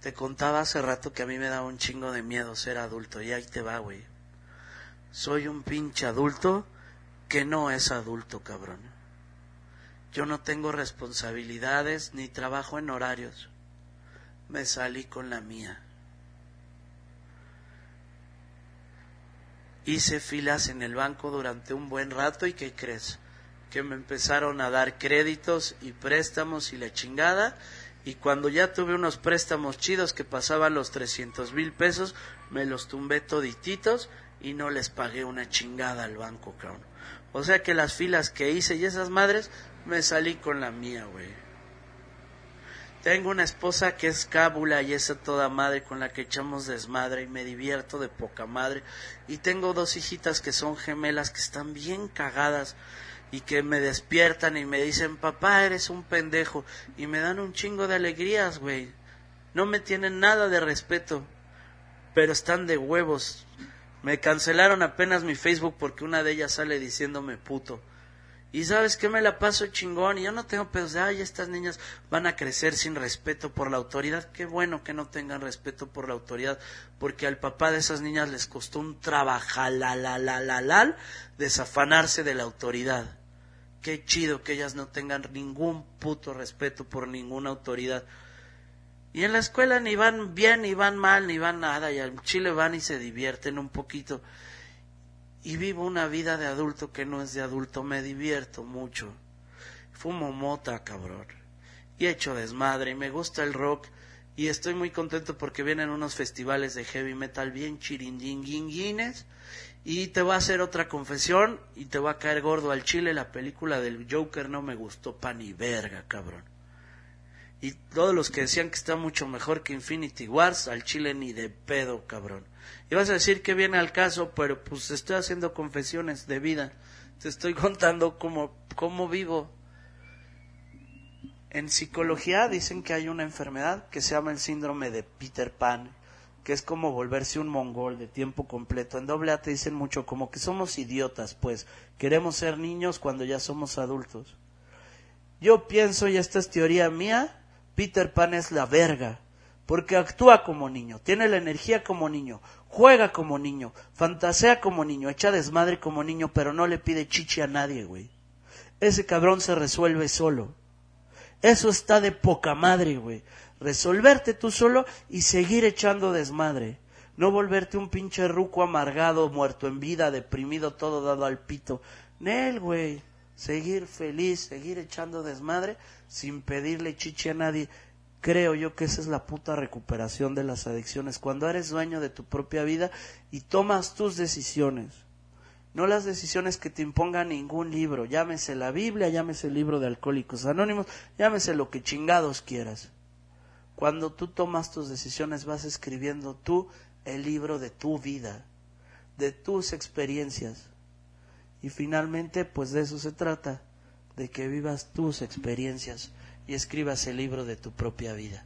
Te contaba hace rato que a mí me daba un chingo de miedo ser adulto y ahí te va, güey soy un pinche adulto que no es adulto, cabrón. Yo no tengo responsabilidades ni trabajo en horarios. Me salí con la mía. Hice filas en el banco durante un buen rato y ¿qué crees? Que me empezaron a dar créditos y préstamos y la chingada. Y cuando ya tuve unos préstamos chidos que pasaban los 300 mil pesos, me los tumbé todititos y no les pagué una chingada al banco, cabrón. O sea que las filas que hice y esas madres, me salí con la mía, güey. Tengo una esposa que es cábula y esa toda madre con la que echamos desmadre y me divierto de poca madre. Y tengo dos hijitas que son gemelas que están bien cagadas y que me despiertan y me dicen, papá, eres un pendejo. Y me dan un chingo de alegrías, güey. No me tienen nada de respeto, pero están de huevos. Me cancelaron apenas mi Facebook porque una de ellas sale diciéndome puto. Y sabes que me la paso chingón y yo no tengo pedos de, ay, estas niñas van a crecer sin respeto por la autoridad. Qué bueno que no tengan respeto por la autoridad, porque al papá de esas niñas les costó un trabajalalalalalal desafanarse de la autoridad. Qué chido que ellas no tengan ningún puto respeto por ninguna autoridad. Y en la escuela ni van bien, ni van mal, ni van nada, y al Chile van y se divierten un poquito. Y vivo una vida de adulto que no es de adulto, me divierto mucho. Fumo mota, cabrón. Y echo desmadre, y me gusta el rock, y estoy muy contento porque vienen unos festivales de heavy metal bien chirindinguinguines. Y te voy a hacer otra confesión, y te va a caer gordo al Chile, la película del Joker no me gustó pa' ni verga, cabrón. Y todos los que decían que está mucho mejor que Infinity Wars, al Chile ni de pedo, cabrón. Y vas a decir que viene al caso, pero pues estoy haciendo confesiones de vida. Te estoy contando cómo, cómo vivo. En psicología dicen que hay una enfermedad que se llama el síndrome de Peter Pan, que es como volverse un mongol de tiempo completo. En doble A te dicen mucho como que somos idiotas, pues queremos ser niños cuando ya somos adultos. Yo pienso, y esta es teoría mía, Peter Pan es la verga, porque actúa como niño, tiene la energía como niño, juega como niño, fantasea como niño, echa desmadre como niño, pero no le pide chichi a nadie, güey. Ese cabrón se resuelve solo. Eso está de poca madre, güey. Resolverte tú solo y seguir echando desmadre. No volverte un pinche ruco amargado, muerto en vida, deprimido, todo dado al pito. Nel, güey seguir feliz, seguir echando desmadre sin pedirle chiche a nadie. Creo yo que esa es la puta recuperación de las adicciones, cuando eres dueño de tu propia vida y tomas tus decisiones. No las decisiones que te imponga ningún libro, llámese la Biblia, llámese el libro de Alcohólicos Anónimos, llámese lo que chingados quieras. Cuando tú tomas tus decisiones vas escribiendo tú el libro de tu vida, de tus experiencias. Y finalmente, pues de eso se trata, de que vivas tus experiencias y escribas el libro de tu propia vida.